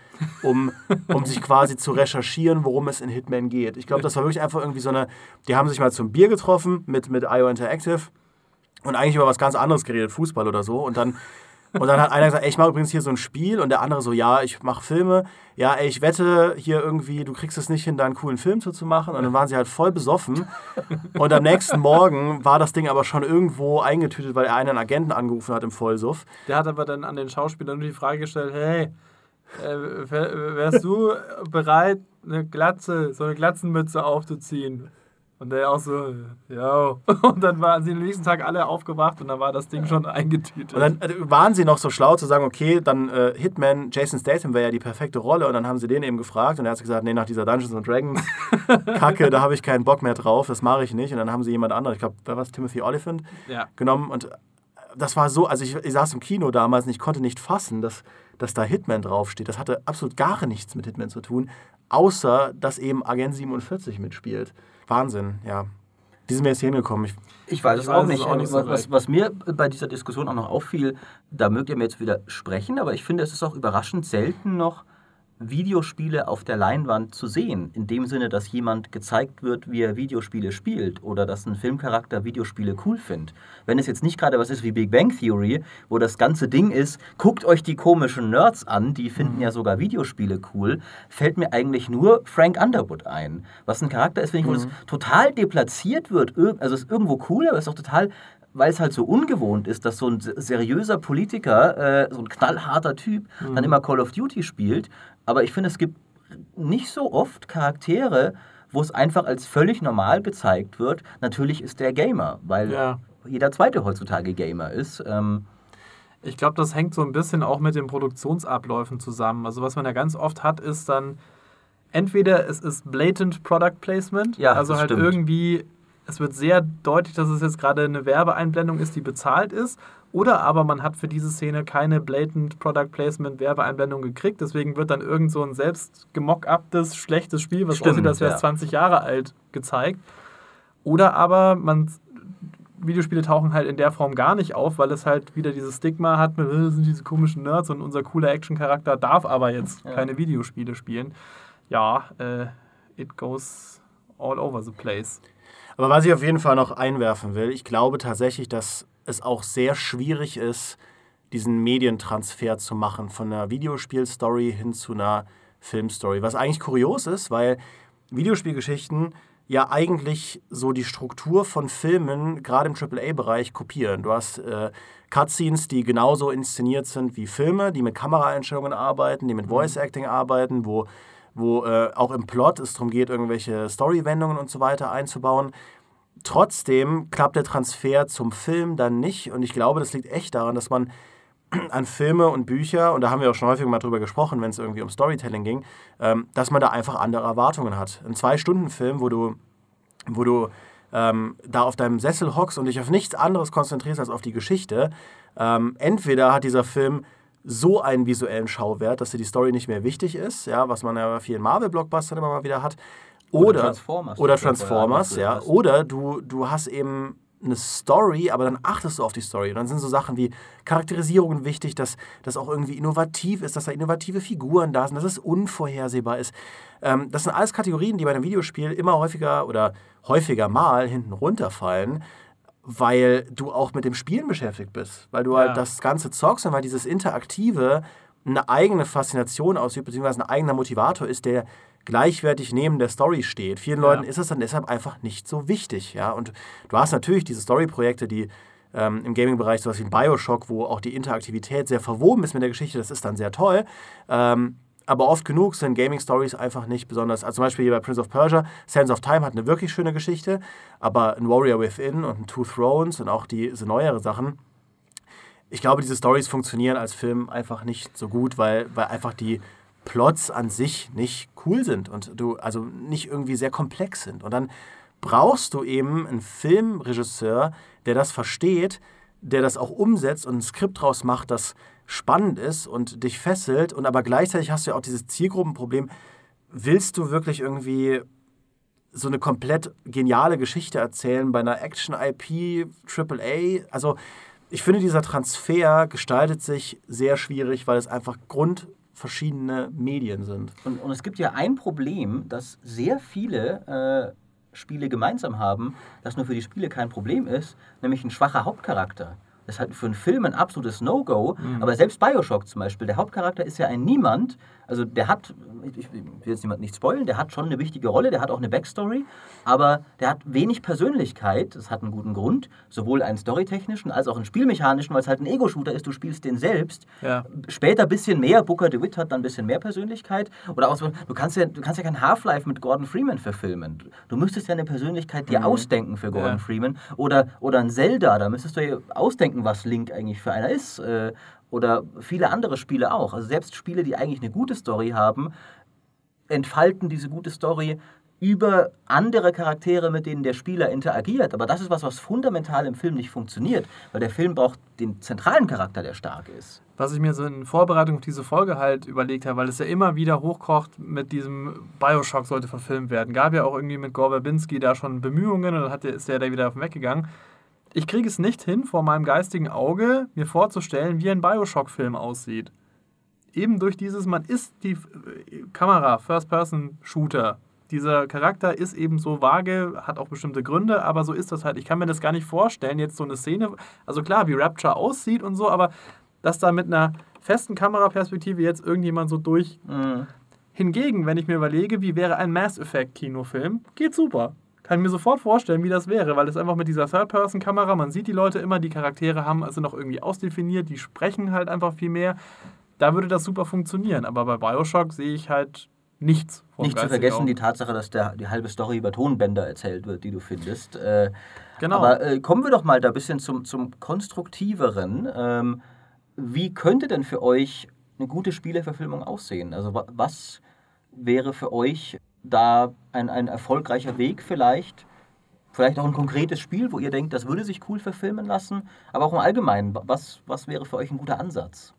um, um sich quasi zu recherchieren, worum es in Hitman geht. Ich glaube, das war wirklich einfach irgendwie so eine, die haben sich mal zum Bier getroffen mit, mit IO Interactive und eigentlich über was ganz anderes geredet, Fußball oder so. Und dann, und dann hat einer gesagt, ey, ich mache übrigens hier so ein Spiel. Und der andere so, ja, ich mache Filme. Ja, ey, ich wette hier irgendwie, du kriegst es nicht hin, da einen coolen Film zu zu machen. Und dann waren sie halt voll besoffen. Und am nächsten Morgen war das Ding aber schon irgendwo eingetütet, weil er einen Agenten angerufen hat im Vollsuff. Der hat aber dann an den Schauspieler nur die Frage gestellt, hey, äh, wär- wärst du bereit, eine Glatze, so eine Glatzenmütze aufzuziehen? Und der auch so, ja. Und dann waren sie am nächsten Tag alle aufgewacht und dann war das Ding schon eingetütet. Und dann äh, waren sie noch so schlau zu sagen, okay, dann äh, Hitman, Jason Statham wäre ja die perfekte Rolle. Und dann haben sie den eben gefragt und er hat gesagt, nee, nach dieser Dungeons and Dragons Kacke, da habe ich keinen Bock mehr drauf, das mache ich nicht. Und dann haben sie jemand anderes, ich glaube, wer war es, Timothy Oliphant, ja. genommen. Und das war so, also ich, ich saß im Kino damals und ich konnte nicht fassen, dass, dass da Hitman draufsteht. Das hatte absolut gar nichts mit Hitman zu tun, außer dass eben Agent 47 mitspielt. Wahnsinn, ja. Wie sind wir jetzt hier hingekommen? Ich, Ich weiß es auch es nicht. auch nicht so was, was mir bei dieser Diskussion auch noch auffiel, da mögt ihr mir jetzt wieder sprechen, aber ich finde, es ist auch überraschend selten noch Videospiele auf der Leinwand zu sehen. In dem Sinne, dass jemand gezeigt wird, wie er Videospiele spielt oder dass ein Filmcharakter Videospiele cool findet. Wenn es jetzt nicht gerade was ist wie Big Bang Theory, wo das ganze Ding ist, guckt euch die komischen Nerds an, die finden ja sogar Videospiele cool, fällt mir eigentlich nur Frank Underwood ein. Was ein Charakter ist, finde ich, wo das total deplatziert wird. Ir- Also es ist irgendwo cool, aber es ist auch total weil es halt so ungewohnt ist, dass so ein se- seriöser Politiker, äh, so ein knallharter Typ, dann immer Call of Duty spielt. Aber ich finde, es gibt nicht so oft Charaktere, wo es einfach als völlig normal gezeigt wird. Natürlich ist der Gamer, weil Ja. jeder zweite heutzutage Gamer ist. Ähm, Ich glaube, das hängt so ein bisschen auch mit den Produktionsabläufen zusammen. Also was man ja ganz oft hat, ist dann entweder es ist blatant Product Placement, Ja, also halt stimmt. irgendwie, es wird sehr deutlich, dass es jetzt gerade eine Werbeeinblendung ist, die bezahlt ist, oder aber man hat für diese Szene keine blatant Product Placement Werbeeinblendung gekriegt, deswegen wird dann irgend so ein selbst gemockuptes, schlechtes Spiel, was Stimmt, aussieht, als wäre es ja. 20 Jahre alt, gezeigt. Oder aber man Videospiele tauchen halt in der Form gar nicht auf, weil es halt wieder dieses Stigma hat, mit, "Äh, das sind diese komischen Nerds und unser cooler Action-Charakter darf aber jetzt Ja. keine Videospiele spielen. Ja, äh, it goes all over the place. Aber was ich auf jeden Fall noch einwerfen will, ich glaube tatsächlich, dass es auch sehr schwierig ist, diesen Medientransfer zu machen von einer Videospielstory hin zu einer Filmstory. Was eigentlich kurios ist, weil Videospielgeschichten ja eigentlich so die Struktur von Filmen gerade im AAA-Bereich kopieren. Du hast äh, Cutscenes, die genauso inszeniert sind wie Filme, die mit Kameraeinstellungen arbeiten, die mit Voice-Acting arbeiten, wo, wo äh, auch im Plot es darum geht, irgendwelche Story-Wendungen und so weiter einzubauen. Trotzdem klappt der Transfer zum Film dann nicht und ich glaube, das liegt echt daran, dass man an Filme und Bücher, und da haben wir auch schon häufig mal drüber gesprochen, wenn es irgendwie um Storytelling ging, ähm, dass man da einfach andere Erwartungen hat. Ein Zwei-Stunden-Film, wo du, wo du ähm, da auf deinem Sessel hockst und dich auf nichts anderes konzentrierst als auf die Geschichte, ähm, entweder hat dieser Film so einen visuellen Schauwert, dass dir die Story nicht mehr wichtig ist, ja, was man ja bei vielen Marvel-Blockbustern immer mal wieder hat, Oder oder, Transformers, oder Transformers, ja, hast. oder du, du hast eben eine Story, aber dann achtest du auf die Story. Und dann sind so Sachen wie Charakterisierungen wichtig, dass das auch irgendwie innovativ ist, dass da innovative Figuren da sind, dass es unvorhersehbar ist. Ähm, das sind alles Kategorien, die bei einem Videospiel immer häufiger oder häufiger mal hinten runterfallen, weil du auch mit dem Spielen beschäftigt bist. Weil du Ja. halt das Ganze zockst und weil dieses Interaktive eine eigene Faszination ausübt, beziehungsweise ein eigener Motivator ist, der gleichwertig neben der Story steht. Vielen Ja. Leuten ist es dann deshalb einfach nicht so wichtig. Ja? Und du hast natürlich diese Story-Projekte, die ähm, im Gaming-Bereich sowas wie ein Bioshock, wo auch die Interaktivität sehr verwoben ist mit der Geschichte, das ist dann sehr toll. Ähm, aber oft genug sind Gaming-Stories einfach nicht besonders. Also zum Beispiel hier bei Prince of Persia, Sands of Time hat eine wirklich schöne Geschichte, aber ein Warrior Within und ein Two Thrones und auch diese neuere Sachen, ich glaube, diese Stories funktionieren als Film einfach nicht so gut, weil, weil einfach die Plots an sich nicht cool sind und du also nicht irgendwie sehr komplex sind. Und dann brauchst du eben einen Filmregisseur, der das versteht, der das auch umsetzt und ein Skript draus macht, das spannend ist und dich fesselt. Und aber gleichzeitig hast du ja auch dieses Zielgruppenproblem. Willst du wirklich irgendwie so eine komplett geniale Geschichte erzählen bei einer Action-IP, AAA? Also ich finde, dieser Transfer gestaltet sich sehr schwierig, weil es einfach grundverschiedene Medien sind. Und, und es gibt ja ein Problem, das sehr viele äh, Spiele gemeinsam haben, das nur für die Spiele kein Problem ist, nämlich ein schwacher Hauptcharakter. Das ist halt für einen Film ein absolutes No-Go. Aber selbst Bioshock zum Beispiel, der Hauptcharakter ist ja ein Niemand. Also der hat, ich will jetzt niemand nicht spoilen, der hat schon eine wichtige Rolle, der hat auch eine Backstory, aber der hat wenig Persönlichkeit. Das hat einen guten Grund, sowohl einen storytechnischen als auch einen spielmechanischen, weil es halt ein Ego-Shooter ist, du spielst den selbst. Ja. Später ein bisschen mehr, Booker DeWitt hat dann ein bisschen mehr Persönlichkeit. Oder auch so, du kannst ja, du kannst ja kein Half-Life mit Gordon Freeman verfilmen. Du müsstest ja eine Persönlichkeit dir ausdenken für Gordon Ja. Freeman. Oder, oder ein Zelda, da müsstest du ja ausdenken, was Link eigentlich für einer ist. Oder viele andere Spiele auch. Also selbst Spiele, die eigentlich eine gute Story haben, entfalten diese gute Story über andere Charaktere, mit denen der Spieler interagiert. Aber das ist was, was fundamental im Film nicht funktioniert, weil der Film braucht den zentralen Charakter, der stark ist. Was ich mir so in Vorbereitung auf diese Folge halt überlegt habe, weil es ja immer wieder hochkocht mit diesem Bioshock sollte verfilmt werden. Gab ja auch irgendwie mit Gore Verbinski da schon Bemühungen und dann ist der da wieder weggegangen. Ich kriege es nicht hin, vor meinem geistigen Auge mir vorzustellen, wie ein Bioshock-Film aussieht. Eben durch dieses, man ist die äh, Kamera, First-Person-Shooter. Dieser Charakter ist eben so vage, hat auch bestimmte Gründe, aber so ist das halt. Ich kann mir das gar nicht vorstellen, jetzt so eine Szene, also klar, wie Rapture aussieht und so, aber dass da mit einer festen Kameraperspektive jetzt irgendjemand so durch. Mhm. Hingegen, wenn ich mir überlege, wie wäre ein Mass Effect-Kinofilm, geht super. Kann mir sofort vorstellen, wie das wäre, weil es einfach mit dieser Third-Person-Kamera, man sieht die Leute immer, die Charaktere haben also noch irgendwie ausdefiniert, die sprechen halt einfach viel mehr. Da würde das super funktionieren, aber bei Bioshock sehe ich halt nichts. Nicht zu vergessen die Tatsache, dass der, die halbe Story über Tonbänder erzählt wird, die du findest. Äh, Genau. Aber äh, kommen wir doch mal da ein bisschen zum, zum Konstruktiveren. Ähm, wie könnte denn für euch eine gute Spieleverfilmung aussehen? Also wa- was wäre für euch da ein, ein erfolgreicher Weg vielleicht? Vielleicht auch ein konkretes Spiel, wo ihr denkt, das würde sich cool verfilmen lassen, aber auch im Allgemeinen, wa- was, was wäre für euch ein guter Ansatz?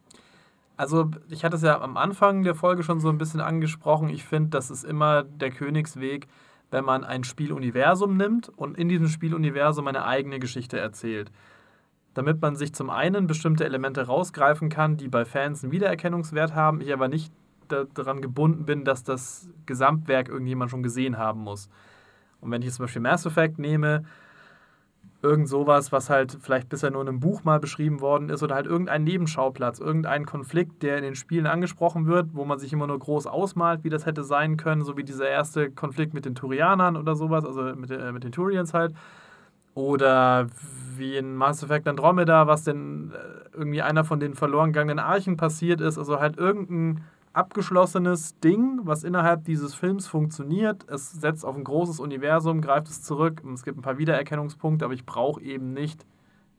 Also, ich hatte es ja am Anfang der Folge schon so ein bisschen angesprochen. Ich finde, das ist immer der Königsweg, wenn man ein Spieluniversum nimmt und in diesem Spieluniversum eine eigene Geschichte erzählt. Damit man sich zum einen bestimmte Elemente rausgreifen kann, die bei Fans einen Wiedererkennungswert haben, ich aber nicht daran gebunden bin, dass das Gesamtwerk irgendjemand schon gesehen haben muss. Und wenn ich jetzt zum Beispiel Mass Effect nehme, irgend sowas, was halt vielleicht bisher nur in einem Buch mal beschrieben worden ist oder halt irgendein Nebenschauplatz, irgendein Konflikt, der in den Spielen angesprochen wird, wo man sich immer nur groß ausmalt, wie das hätte sein können, so wie dieser erste Konflikt mit den Turianern oder sowas, also mit, äh, mit den Turians halt. Oder wie in Mass Effect Andromeda, was denn äh, irgendwie einer von den verloren gegangenen Archen passiert ist. Also halt irgendein abgeschlossenes Ding, was innerhalb dieses Films funktioniert. Es setzt auf ein großes Universum, greift es zurück. und Es gibt ein paar Wiedererkennungspunkte, aber ich brauche eben nicht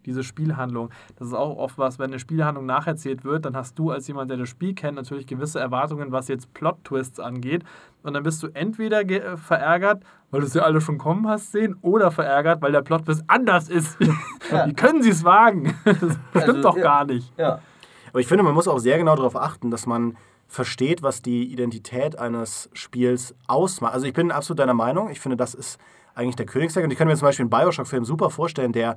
diese Spielhandlung. Das ist auch oft was, wenn eine Spielhandlung nacherzählt wird, dann hast du als jemand, der das Spiel kennt, natürlich gewisse Erwartungen, was jetzt Plot-Twists angeht. Und dann bist du entweder äh, verärgert, weil du sie alle schon kommen hast sehen, oder verärgert, weil der Plot-Twist anders ist. Ja. Wie können sie es wagen? Das stimmt Also, doch ja. gar nicht. Ja, Aber ich finde, man muss auch sehr genau darauf achten, dass man versteht, was die Identität eines Spiels ausmacht. Also ich bin absolut deiner Meinung. Ich finde, das ist eigentlich der Königsweg. Und ich kann mir zum Beispiel einen Bioshock-Film super vorstellen, der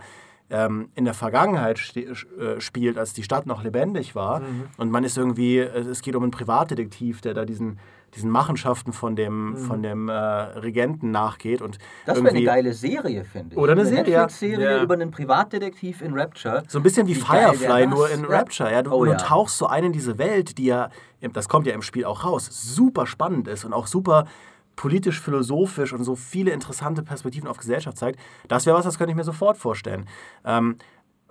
ähm, in der Vergangenheit äh, spielt, als die Stadt noch lebendig war. Und man ist irgendwie, äh, es geht um einen Privatdetektiv, der da diesen, diesen Machenschaften von dem, von dem äh, Regenten nachgeht. Und das wäre eine geile Serie, finde ich. Oder eine Serie, ja. Netflix-Serie Ja. über einen Privatdetektiv in Rapture. So ein bisschen wie, Wie Firefly, nur in. Rapture. Ja, du, Oh du ja. tauchst so ein in diese Welt, die ja, das kommt ja im Spiel auch raus, super spannend ist und auch super politisch, philosophisch und so viele interessante Perspektiven auf Gesellschaft zeigt. Das wäre was, das könnte ich mir sofort vorstellen. Ähm,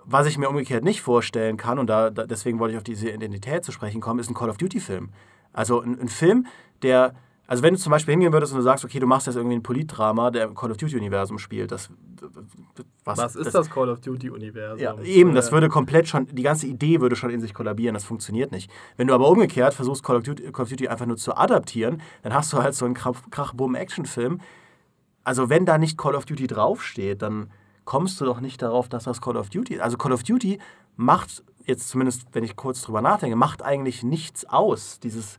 was ich mir umgekehrt nicht vorstellen kann, und da, da, deswegen wollte ich auf diese Identität zu sprechen kommen, ist ein Call of Duty-Film. Also ein, ein Film, der, also wenn du zum Beispiel hingehen würdest und du sagst, okay, du machst jetzt irgendwie ein Politdrama, der im Call of Duty-Universum spielt, das, Was ist das Call of Duty-Universum? ja, eben, das Äh, würde komplett schon, die ganze Idee würde schon in sich kollabieren, das funktioniert nicht. Wenn du aber umgekehrt versuchst, Call of Duty, Call of Duty einfach nur zu adaptieren, dann hast du halt so einen Krach-Bumm-Action-Film. Also wenn da nicht Call of Duty draufsteht, dann kommst du doch nicht darauf, dass das Call of Duty ist. Also Call of Duty macht, jetzt zumindest, wenn ich kurz drüber nachdenke, macht eigentlich nichts aus. Dieses,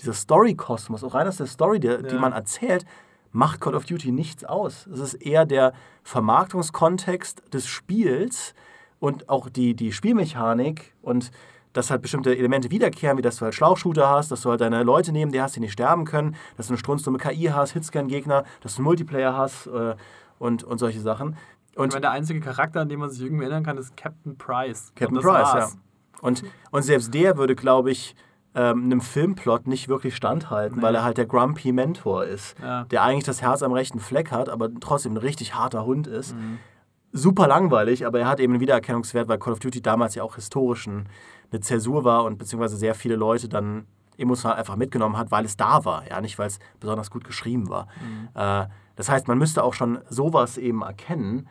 dieser Story-Kosmos, auch rein aus der Story, die, die Ja. man erzählt, macht Call of Duty nichts aus. Es ist eher der Vermarktungskontext des Spiels und auch die, die Spielmechanik und dass halt bestimmte Elemente wiederkehren, wie dass du halt Schlauchshooter hast, dass du halt deine Leute neben dir hast, die nicht sterben können, dass du eine strunzdumme KI hast, Hitscan-Gegner, dass du einen Multiplayer hast äh, und, und solche Sachen. Und meine, der einzige Charakter, an den man sich irgendwie erinnern kann, ist Captain Price. Captain Price, ja. war's. Und, und selbst der würde, glaube ich, ähm, einem Filmplot nicht wirklich standhalten, Nee. weil er halt der Grumpy Mentor ist, Ja. der eigentlich das Herz am rechten Fleck hat, aber trotzdem ein richtig harter Hund ist. Mhm. Super langweilig, aber er hat eben einen Wiedererkennungswert, weil Call of Duty damals ja auch historisch ein, eine Zäsur war und beziehungsweise sehr viele Leute dann emotional einfach mitgenommen hat, weil es da war, ja, nicht weil es besonders gut geschrieben war. Äh, das heißt, man müsste auch schon sowas eben erkennen,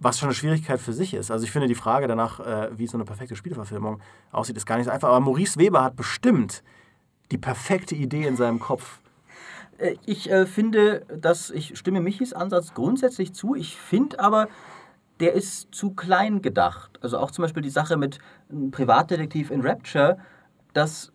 was schon eine Schwierigkeit für sich ist. Also ich finde die Frage danach, äh, wie so eine perfekte Spielverfilmung aussieht, ist gar nicht so einfach. Aber Maurice Weber hat bestimmt die perfekte Idee in seinem Kopf. Äh, Ich äh, finde, dass ich stimme Michis Ansatz grundsätzlich zu. Ich finde aber, der ist zu klein gedacht. Also auch zum Beispiel die Sache mit einem Privatdetektiv in Rapture, das,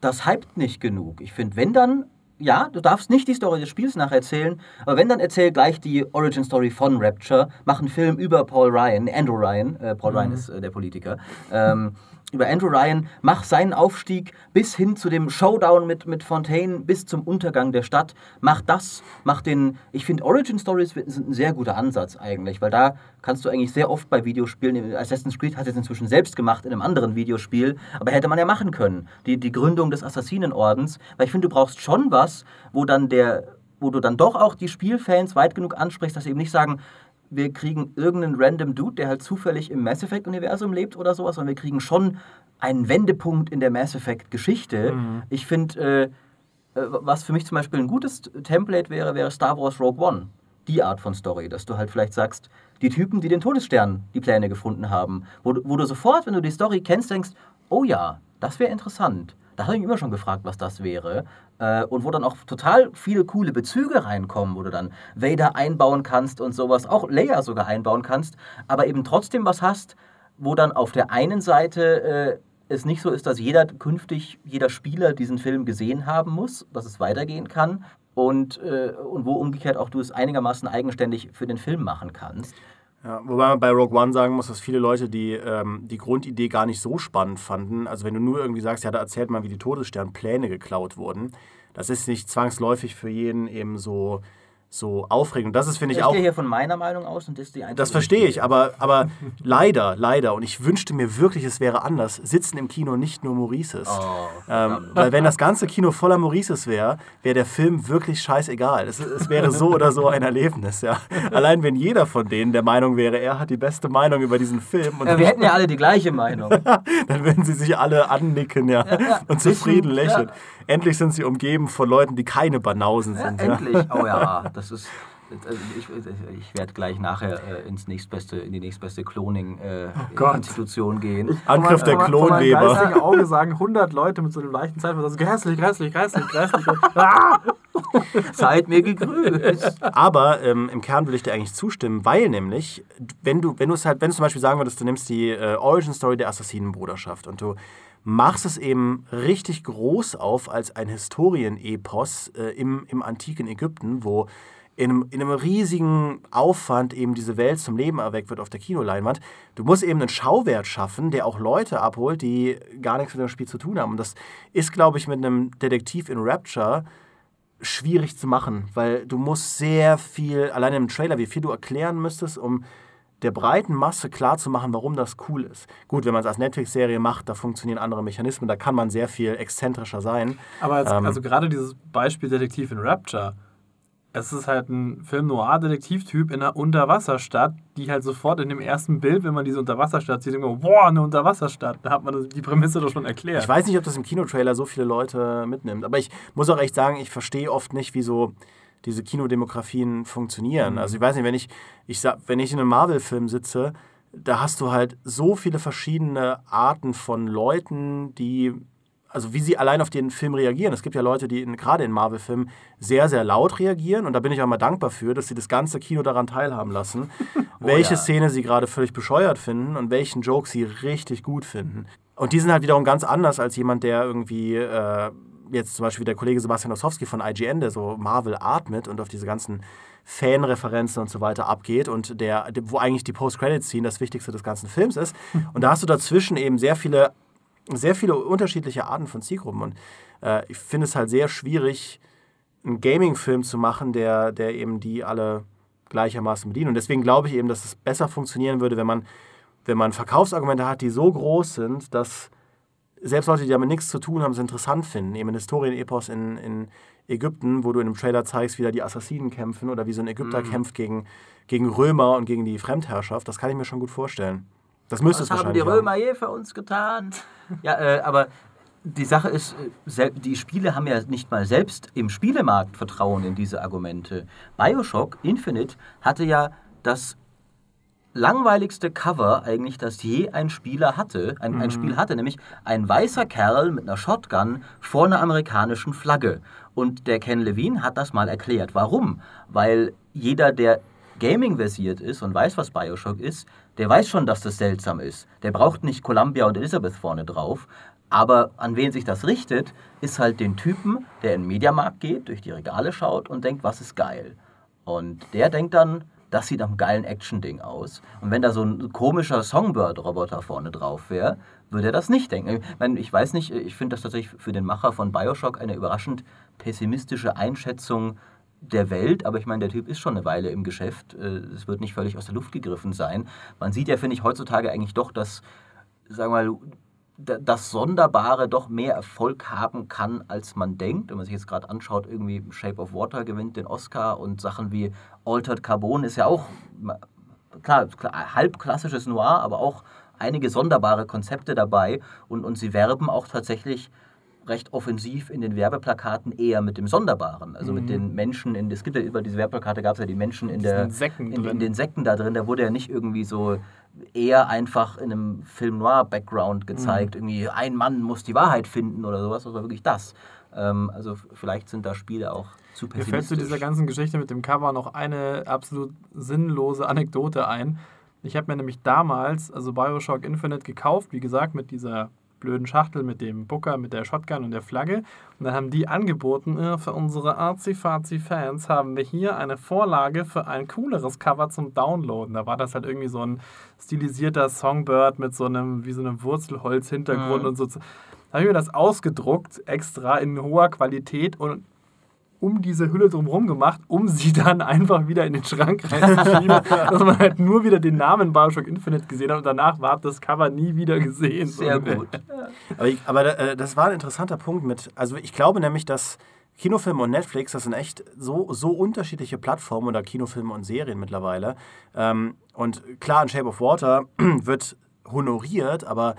das hypt nicht genug. Ich finde, wenn dann, ja, du darfst nicht die Story des Spiels nacherzählen, aber wenn dann erzähl gleich die Origin Story von Rapture, mach einen Film über Paul Ryan, Andrew Ryan, äh, Paul Ryan ist äh, der Politiker, ähm, über Andrew Ryan, mach seinen Aufstieg bis hin zu dem Showdown mit, mit Fontaine, bis zum Untergang der Stadt. Mach das, mach den. Ich finde, Origin Stories sind ein sehr guter Ansatz eigentlich, weil da kannst du eigentlich sehr oft bei Videospielen. Assassin's Creed hat es inzwischen selbst gemacht in einem anderen Videospiel, aber hätte man ja machen können. Die, die Gründung des Assassinenordens, weil ich finde, du brauchst schon was, wo dann der wo du dann doch auch die Spielfans weit genug ansprichst, dass sie eben nicht sagen, wir kriegen irgendeinen random Dude, der halt zufällig im Mass Effect-Universum lebt oder sowas, sondern wir kriegen schon einen Wendepunkt in der Mass Effect-Geschichte. Ich finde, äh, äh, was für mich zum Beispiel ein gutes Template wäre, wäre Star Wars Rogue One. die Art von Story, dass du halt vielleicht sagst, die Typen, die den Todesstern die Pläne gefunden haben, wo, wo du sofort, wenn du die Story kennst, denkst, oh ja, das wäre interessant. Da habe ich mich immer schon gefragt, was das wäre. Äh, und wo dann auch total viele coole Bezüge reinkommen, wo du dann Vader einbauen kannst und sowas, auch Leia sogar einbauen kannst, aber eben trotzdem was hast, wo dann auf der einen Seite äh, es nicht so ist, dass jeder künftig, jeder Spieler diesen Film gesehen haben muss, dass es weitergehen kann und, äh, und wo umgekehrt auch du es einigermaßen eigenständig für den Film machen kannst. Ja, wobei man bei Rogue One sagen muss, dass viele Leute die, ähm, die Grundidee gar nicht so spannend fanden. Also wenn du nur irgendwie sagst, ja, da erzählt man, wie die Todessternpläne geklaut wurden, das ist nicht zwangsläufig für jeden eben so, so aufregend. Das ist, finde ich, Ich auch... gehe hier von meiner Meinung aus und das ist die einzige Das verstehe ich, aber, aber leider, leider, und ich wünschte mir wirklich, es wäre anders, sitzen im Kino nicht nur Maurices. Oh, ähm, weil wenn das ganze Kino voller Maurices wäre, wäre der Film wirklich scheißegal. Es, es wäre so oder so ein Erlebnis, ja. Allein wenn jeder von denen der Meinung wäre, er hat die beste Meinung über diesen Film und Ja, wir hätten ja alle die gleiche Meinung. dann würden sie sich alle annicken, ja, und zufrieden lächeln. Endlich sind sie umgeben von Leuten, die keine Banausen Ja, sind. Ja. endlich. Oh ja, das ist. also Ich, ich werde gleich nachher äh, ins nächstbeste, in die nächstbeste Cloning-Institution gehen. Angriff der Von meinem Klonweber. Auge sagen 100 Leute mit so einem leichten Zeitversetz, also grässlich, grässlich, grässlich, grässlich. ah! Seid mir gegrüßt. Aber ähm, im Kern will ich dir eigentlich zustimmen, weil nämlich, wenn du, wenn du es halt, wenn du zum Beispiel sagen würdest, du nimmst die äh, Origin Story der Assassinenbruderschaft und du machst es eben richtig groß auf als ein Historienepos äh, im, im antiken Ägypten, wo in einem, in einem riesigen Aufwand eben diese Welt zum Leben erweckt wird auf der Kinoleinwand. Du musst eben einen Schauwert schaffen, der auch Leute abholt, die gar nichts mit dem Spiel zu tun haben. Und das ist, glaube ich, mit einem Detektiv in Rapture schwierig zu machen, weil du musst sehr viel, allein im Trailer, wie viel du erklären müsstest, um der breiten Masse klarzumachen, warum das cool ist. Gut, wenn man es als Netflix-Serie macht, da funktionieren andere Mechanismen, da kann man sehr viel exzentrischer sein. Aber jetzt, Ähm. also gerade dieses Beispiel Detektiv in Rapture, es ist halt ein Film-Noir-Detektivtyp in einer Unterwasserstadt, die halt sofort in dem ersten Bild, wenn man diese Unterwasserstadt sieht, denkt man, boah, eine Unterwasserstadt. Da hat man das, die Prämisse doch schon erklärt. Ich weiß nicht, ob das im Kinotrailer so viele Leute mitnimmt, aber ich muss auch echt sagen, ich verstehe oft nicht, wieso diese Kinodemografien funktionieren. Also ich weiß nicht, wenn ich, ich sag, wenn ich in einem Marvel-Film sitze, da hast du halt so viele verschiedene Arten von Leuten, die, also wie sie allein auf den Film reagieren. Es gibt ja Leute, die in, gerade in Marvel-Filmen sehr, sehr laut reagieren und da bin ich auch mal dankbar für, dass sie das ganze Kino daran teilhaben lassen, welche ja. Szene sie gerade völlig bescheuert finden und welchen Joke sie richtig gut finden. Und die sind halt wiederum ganz anders als jemand, der irgendwie äh, jetzt zum Beispiel der Kollege Sebastian Ossowski von IGN, der so Marvel atmet und auf diese ganzen Fanreferenzen und so weiter abgeht und der, wo eigentlich die Post-Credit-Scene das Wichtigste des ganzen Films ist. Und da hast du dazwischen eben sehr viele, sehr viele unterschiedliche Arten von Zielgruppen. Und äh, ich finde es halt sehr schwierig, einen Gaming-Film zu machen, der, der eben die alle gleichermaßen bedient. Und deswegen glaube ich eben, dass es besser funktionieren würde, wenn man, wenn man Verkaufsargumente hat, die so groß sind, dass selbst Leute, die damit nichts zu tun haben, es interessant finden. Eben ein Historienepos in, in Ägypten, wo du in einem Trailer zeigst, wie da die Assassinen kämpfen oder wie so ein Ägypter kämpft gegen, gegen Römer und gegen die Fremdherrschaft. Das kann ich mir schon gut vorstellen. Das müsste es Was haben wahrscheinlich die Römer je für uns getan? Ja, äh, aber die Sache ist, äh, die Spiele haben ja nicht mal selbst im Spielemarkt Vertrauen in diese Argumente. Bioshock Infinite hatte ja das langweiligste Cover eigentlich, das je ein Spieler hatte, ein, ein Spiel hatte, nämlich ein weißer Kerl mit einer Shotgun vor einer amerikanischen Flagge. Und der Ken Levine hat das mal erklärt. Warum? Weil jeder, der Gaming versiert ist und weiß, was Bioshock ist, der weiß schon, dass das seltsam ist. Der braucht nicht Columbia und Elizabeth vorne drauf. Aber an wen sich das richtet, ist halt den Typen, der in den Mediamarkt geht, durch die Regale schaut und denkt, was ist geil. Und der denkt dann, das sieht einem geilen Action-Ding aus. Und wenn da so ein komischer Songbird-Roboter vorne drauf wäre, würde er das nicht denken. Ich, meine, ich weiß nicht, ich finde das tatsächlich für den Macher von Bioshock eine überraschend pessimistische Einschätzung der Welt, aber ich meine, der Typ ist schon eine Weile im Geschäft. Äh, Es wird nicht völlig aus der Luft gegriffen sein. Man sieht ja, finde ich, heutzutage eigentlich doch, dass, sagen wir mal, das Sonderbare doch mehr Erfolg haben kann, als man denkt. Wenn man sich jetzt gerade anschaut, irgendwie Shape of Water gewinnt den Oscar und Sachen wie Altered Carbon ist ja auch, klar, halb klassisches Noir, aber auch einige sonderbare Konzepte dabei und, und sie werben auch tatsächlich recht offensiv in den Werbeplakaten eher mit dem Sonderbaren. Also Mhm. mit den Menschen in, es gibt ja über diese Werbeplakate gab es ja die Menschen in, der, Säcken in, in den Säcken da drin. Da wurde ja nicht irgendwie so eher einfach in einem Film Noir-Background gezeigt. Mhm. Irgendwie ein Mann muss die Wahrheit finden oder sowas. Das war wirklich das. Ähm, also vielleicht sind da Spiele auch zu Mir fällt pessimistisch. zu dieser ganzen Geschichte mit dem Cover noch eine absolut sinnlose Anekdote ein. Ich habe mir nämlich damals, also Bioshock Infinite, gekauft, wie gesagt, mit dieser blöden Schachtel, mit dem Booker, mit der Shotgun und der Flagge. Und dann haben die angeboten, äh, für unsere Arzi-Fazi-Fans haben wir hier eine Vorlage für ein cooleres Cover zum Downloaden. Da war das halt irgendwie so ein stilisierter Songbird mit so einem, wie so einem Wurzelholz-Hintergrund Mhm. und so. Da habe ich mir das ausgedruckt, extra in hoher Qualität und um diese Hülle drumherum gemacht, um sie dann einfach wieder in den Schrank reinzuschieben, dass man halt nur wieder den Namen Bioshock Infinite gesehen hat und danach war das Cover nie wieder gesehen. Sehr gut. Aber, ich, aber äh, das war ein interessanter Punkt mit, also ich glaube nämlich, dass Kinofilme und Netflix, das sind echt so, so unterschiedliche Plattformen oder Kinofilme und Serien mittlerweile. Ähm, und klar, in Shape of Water wird honoriert, aber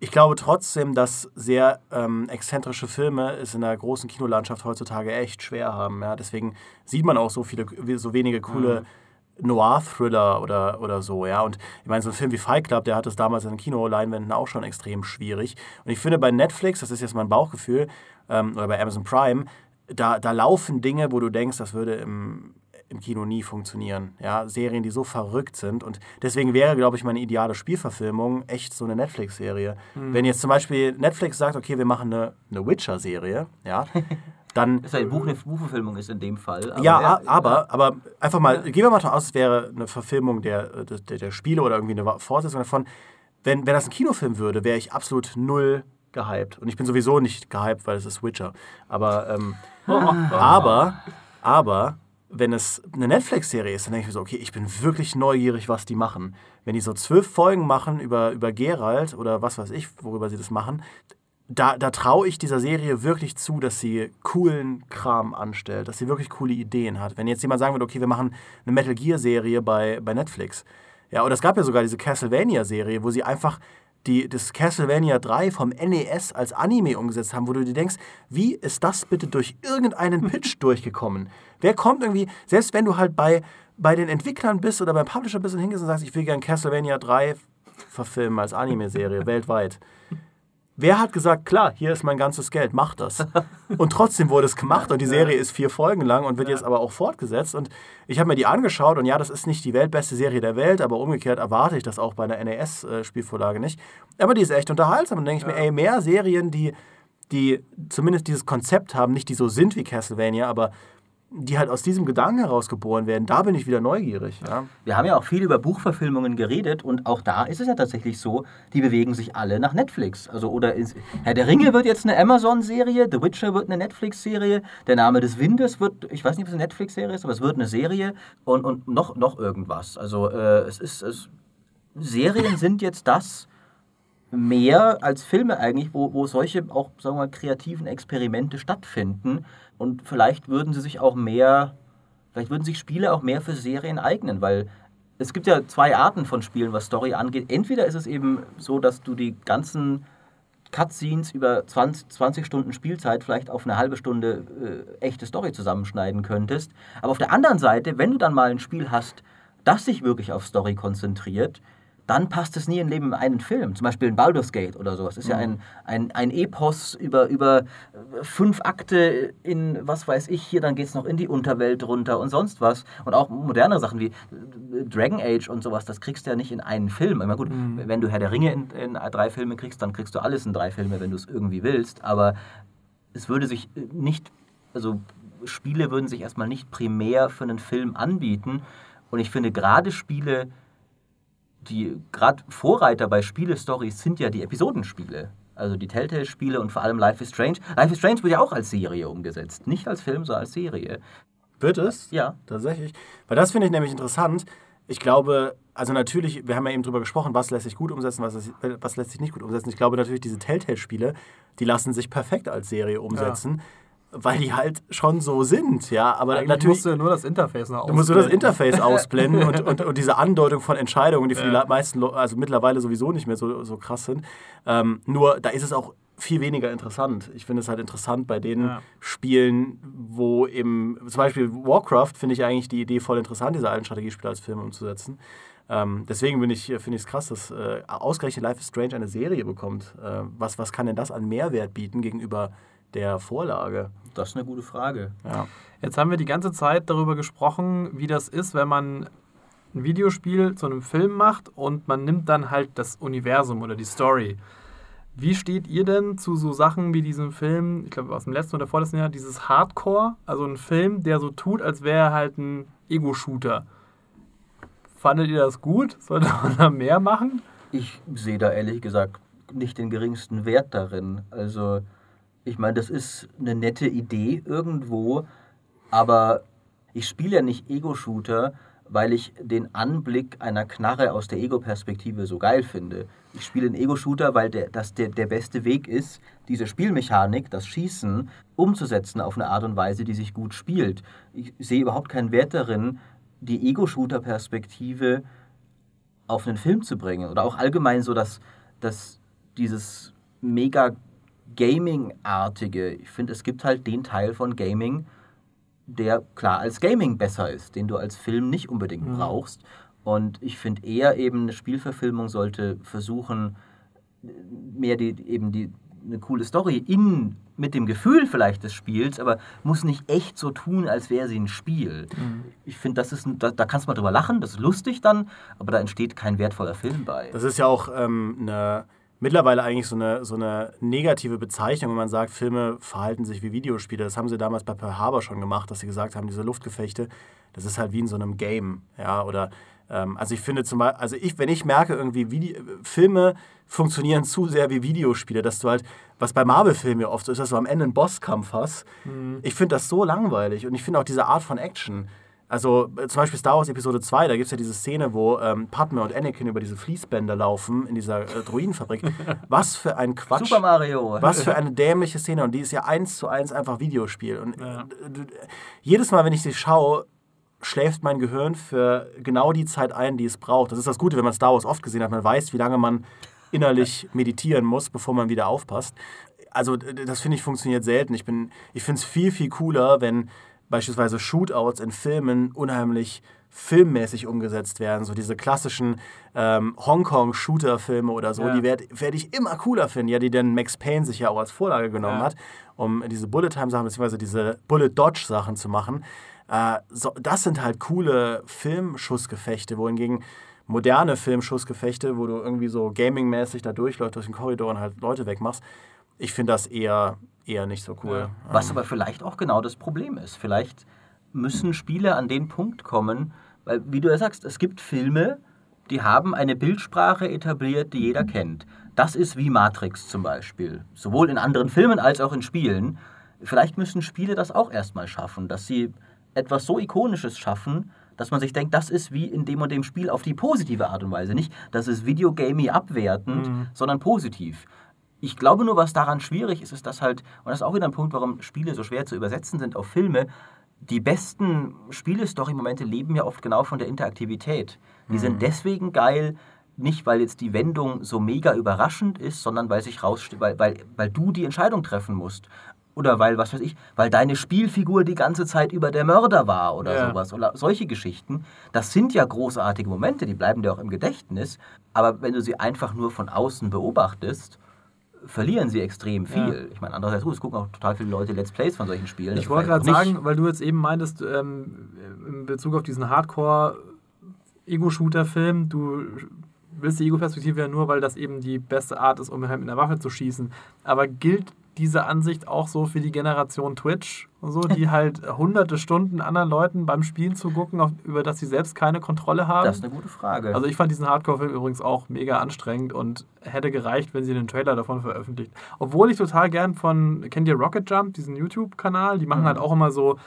ich glaube trotzdem, dass sehr ähm, exzentrische Filme es in der großen Kinolandschaft heutzutage echt schwer haben. Ja? Deswegen sieht man auch so viele, so wenige coole Noir-Thriller oder, oder so, ja. Und ich meine, so ein Film wie Fight Club, der hat es damals in den Kinoleinwänden auch schon extrem schwierig. Und ich finde bei Netflix, das ist jetzt mein Bauchgefühl, ähm, oder bei Amazon Prime, da, da laufen Dinge, wo du denkst, das würde im, im Kino nie funktionieren. Ja, Serien, die so verrückt sind. Und deswegen wäre, glaube ich, meine ideale Spielverfilmung echt so eine Netflix-Serie. Wenn jetzt zum Beispiel Netflix sagt, okay, wir machen eine, eine Witcher-Serie, ja, dann Das ist eine Buch, eine Buchverfilmung ist in dem Fall. aber ja, a- aber, aber einfach mal, gehen wir mal davon aus, es wäre eine Verfilmung der, der, der Spiele oder irgendwie eine Fortsetzung davon. Wenn, wenn das ein Kinofilm würde, wäre ich absolut null gehypt. Und ich bin sowieso nicht gehypt, weil es ist Witcher. Aber, ähm, aber, aber, wenn es eine Netflix-Serie ist, dann denke ich mir so, okay, ich bin wirklich neugierig, was die machen. Wenn die so zwölf Folgen machen über, über Geralt oder was weiß ich, worüber sie das machen, da, da traue ich dieser Serie wirklich zu, dass sie coolen Kram anstellt, dass sie wirklich coole Ideen hat. Wenn jetzt jemand sagen würde, okay, wir machen eine Metal Gear-Serie bei, bei Netflix. Ja, oder es gab ja sogar diese Castlevania-Serie, wo sie einfach die, das Castlevania 3 vom NES als Anime umgesetzt haben, wo du dir denkst, wie ist das bitte durch irgendeinen Pitch durchgekommen? Wer kommt irgendwie, selbst wenn du halt bei, bei den Entwicklern bist oder beim Publisher bist und hingehst und sagst, ich will gerne Castlevania 3 verfilmen als Anime-Serie weltweit. Wer hat gesagt, klar, hier ist mein ganzes Geld, mach das. Und trotzdem wurde es gemacht und die Serie ist vier Folgen lang und wird jetzt aber auch fortgesetzt. Und ich habe mir die angeschaut und ja, das ist nicht die weltbeste Serie der Welt, aber umgekehrt erwarte ich das auch bei einer NES-Spielvorlage nicht. Aber die ist echt unterhaltsam und denke ich mir, ey, mehr Serien, die, die zumindest dieses Konzept haben, nicht die so sind wie Castlevania, aber die halt aus diesem Gedanken heraus geboren werden, da bin ich wieder neugierig. Ja. Wir haben ja auch viel über Buchverfilmungen geredet und auch da ist es ja tatsächlich so, die bewegen sich alle nach Netflix. Also oder ins, Herr der Ringe wird jetzt eine Amazon-Serie, The Witcher wird eine Netflix-Serie, Der Name des Windes wird, ich weiß nicht, ob es eine Netflix-Serie ist, aber es wird eine Serie und, und noch, noch irgendwas. Also äh, es ist, es, Serien sind jetzt das mehr als Filme eigentlich, wo, wo solche auch, sagen wir mal, kreativen Experimente stattfinden und vielleicht würden sie sich auch mehr Vielleicht würden sich Spiele auch mehr für Serien eignen, weil es gibt ja zwei Arten von Spielen, was Story angeht. Entweder ist es eben so, dass du die ganzen Cutscenes über 20, 20 Stunden Spielzeit vielleicht auf eine halbe Stunde äh, echte Story zusammenschneiden könntest. Aber auf der anderen Seite, wenn du dann mal ein Spiel hast, das sich wirklich auf Story konzentriert, dann passt es nie in Leben in einen Film. Zum Beispiel in Baldur's Gate oder sowas. Das ist ja ein, ein, ein Epos über, über äh, fünf Akte in, was weiß ich, hier, dann geht es noch in die Unterwelt runter und sonst was. Und auch modernere Sachen wie äh, Dragon Age und sowas, das kriegst du ja nicht in einen Film. Immer gut, wenn du Herr der Ringe in, in drei Filme kriegst, dann kriegst du alles in drei Filme, wenn du es irgendwie willst. Aber es würde sich äh, nicht, also Spiele würden sich erstmal nicht primär für einen Film anbieten. Und ich finde gerade Spiele, die gerade Vorreiter bei Spiele-Stories sind ja die Episodenspiele. Also die Telltale-Spiele und vor allem Life is Strange. Life is Strange wird ja auch als Serie umgesetzt. Nicht als Film, sondern als Serie. Wird es? Ja. Tatsächlich. Weil das finde ich nämlich interessant. Ich glaube, also natürlich, wir haben ja eben drüber gesprochen, was lässt sich gut umsetzen, was, lässt- was lässt sich nicht gut umsetzen. Ich glaube natürlich, diese Telltale-Spiele, die lassen sich perfekt als Serie umsetzen, weil die halt schon so sind, ja. Aber Eigentlich natürlich. musst du ja nur das Interface noch Du musst nur das ausblenden. Interface ausblenden und, und, und diese Andeutung von Entscheidungen, die für Ja. die meisten, also mittlerweile sowieso nicht mehr so, so krass sind. Ähm, nur da ist es auch viel weniger interessant. Ich finde es halt interessant bei den Ja. Spielen, wo eben, zum Beispiel Warcraft finde ich eigentlich die Idee voll interessant, diese alten Strategiespiele als Filme umzusetzen. Ähm, deswegen bin ich, finde ich es krass, dass äh, ausgerechnet Life is Strange eine Serie bekommt. Äh, was, was kann denn das an Mehrwert bieten gegenüber der Vorlage? Das ist eine gute Frage. Ja. Jetzt haben wir die ganze Zeit darüber gesprochen, wie das ist, wenn man ein Videospiel zu einem Film macht und man nimmt dann halt das Universum oder die Story. Wie steht ihr denn zu so Sachen wie diesem Film, ich glaube aus dem letzten oder vorletzten Jahr, dieses Hardcore, also ein Film, der so tut, als wäre er halt ein Ego-Shooter? Fandet ihr das gut? Sollte man da mehr machen? Ich sehe da ehrlich gesagt nicht den geringsten Wert darin. Also, ich meine, das ist eine nette Idee irgendwo, aber ich spiele ja nicht Ego-Shooter, weil ich den Anblick einer Knarre aus der Ego-Perspektive so geil finde. Ich spiele einen Ego-Shooter, weil der, das der, der beste Weg ist, diese Spielmechanik, das Schießen, umzusetzen auf eine Art und Weise, die sich gut spielt. Ich sehe überhaupt keinen Wert darin, die Ego-Shooter-Perspektive auf einen Film zu bringen. Oder auch allgemein so, dass, dass dieses mega Gaming-artige, ich finde, es gibt halt den Teil von Gaming, der klar als Gaming besser ist, den du als Film nicht unbedingt brauchst. Und ich finde eher eben, eine Spielverfilmung sollte versuchen, mehr die, eben die, eine coole Story in, mit dem Gefühl vielleicht des Spiels, aber muss nicht echt so tun, als wäre sie ein Spiel. Ich finde, das ist, da, da kannst du mal drüber lachen, das ist lustig dann, aber da entsteht kein wertvoller Film bei. Das ist ja auch ähm, eine, mittlerweile eigentlich so eine, so eine negative Bezeichnung, wenn man sagt, Filme verhalten sich wie Videospiele. Das haben sie damals bei Pearl Harbor schon gemacht, dass sie gesagt haben, diese Luftgefechte, das ist halt wie in so einem Game. Ja, oder ähm, also ich finde zum Beispiel, also ich, wenn ich merke, irgendwie Vide Filme funktionieren zu sehr wie Videospiele, dass du halt, was bei Marvel-Filmen ja oft so ist, dass du am Ende einen Bosskampf hast. Ich finde das so langweilig und ich finde auch diese Art von Action. Also äh, zum Beispiel Star Wars Episode 2, da gibt es ja diese Szene, wo ähm, Padme und Anakin über diese Fließbänder laufen in dieser äh, Druidenfabrik. Was für ein Quatsch. Super Mario! Was für eine dämliche Szene. Und die ist ja eins zu eins einfach Videospiel. Und Ja. äh, jedes Mal, wenn ich sie schaue, schläft mein Gehirn für genau die Zeit ein, die es braucht. Das ist das Gute, wenn man Star Wars oft gesehen hat. Man weiß, wie lange man innerlich meditieren muss, bevor man wieder aufpasst. Also das finde ich funktioniert selten. Ich, bin- ich finde es viel, viel cooler, wenn beispielsweise Shootouts in Filmen unheimlich filmmäßig umgesetzt werden. So diese klassischen ähm, Hongkong-Shooter-Filme oder so, Ja. die werde werd ich immer cooler finden. Ja, die denn Max Payne sich ja auch als Vorlage genommen Ja. hat, um diese Bullet-Time-Sachen bzw. diese Bullet-Dodge-Sachen zu machen. Äh, so, das sind halt coole Filmschussgefechte, wohingegen moderne Filmschussgefechte, wo du irgendwie so gaming-mäßig da durchläufst durch den Korridor und halt Leute wegmachst, ich finde das eher, eher nicht so cool. Ja. Was aber vielleicht auch genau das Problem ist. Vielleicht müssen Spiele an den Punkt kommen, weil, wie du ja sagst, es gibt Filme, die haben eine Bildsprache etabliert, die jeder kennt. Das ist wie Matrix zum Beispiel. Sowohl in anderen Filmen als auch in Spielen. Vielleicht müssen Spiele das auch erstmal schaffen, dass sie etwas so Ikonisches schaffen, dass man sich denkt, das ist wie in dem und dem Spiel auf die positive Art und Weise. Nicht, das ist Videogamey abwertend, sondern positiv. Ich glaube nur, was daran schwierig ist, ist, dass halt, und das ist auch wieder ein Punkt, warum Spiele so schwer zu übersetzen sind auf Filme, die besten Spielestory-Momente leben ja oft genau von der Interaktivität. Die sind deswegen geil, nicht weil jetzt die Wendung so mega überraschend ist, sondern weil sich raussteht, weil, weil, weil du die Entscheidung treffen musst. Oder weil, was weiß ich, weil deine Spielfigur die ganze Zeit über der Mörder war oder Ja. sowas. Oder solche Geschichten. Das sind ja großartige Momente, die bleiben dir auch im Gedächtnis. Aber wenn du sie einfach nur von außen beobachtest, verlieren sie extrem viel. Ich meine, andererseits, gut, es gucken auch total viele Leute Let's Plays von solchen Spielen. Ich wollte gerade sagen, weil du jetzt eben meintest, ähm, in Bezug auf diesen Hardcore-Ego-Shooter-Film, du willst die Ego-Perspektive ja nur, weil das eben die beste Art ist, um halt mit einer Waffe zu schießen. Aber gilt diese Ansicht auch so für die Generation Twitch und so, die halt hunderte Stunden anderen Leuten beim Spielen zu gucken, auf, über das sie selbst keine Kontrolle haben? Das ist eine gute Frage. Also ich fand diesen Hardcore-Film übrigens auch mega anstrengend und hätte gereicht, wenn sie den Trailer davon veröffentlicht. Obwohl ich total gern von, kennt ihr Rocket Jump, diesen YouTube-Kanal? Die machen halt auch immer so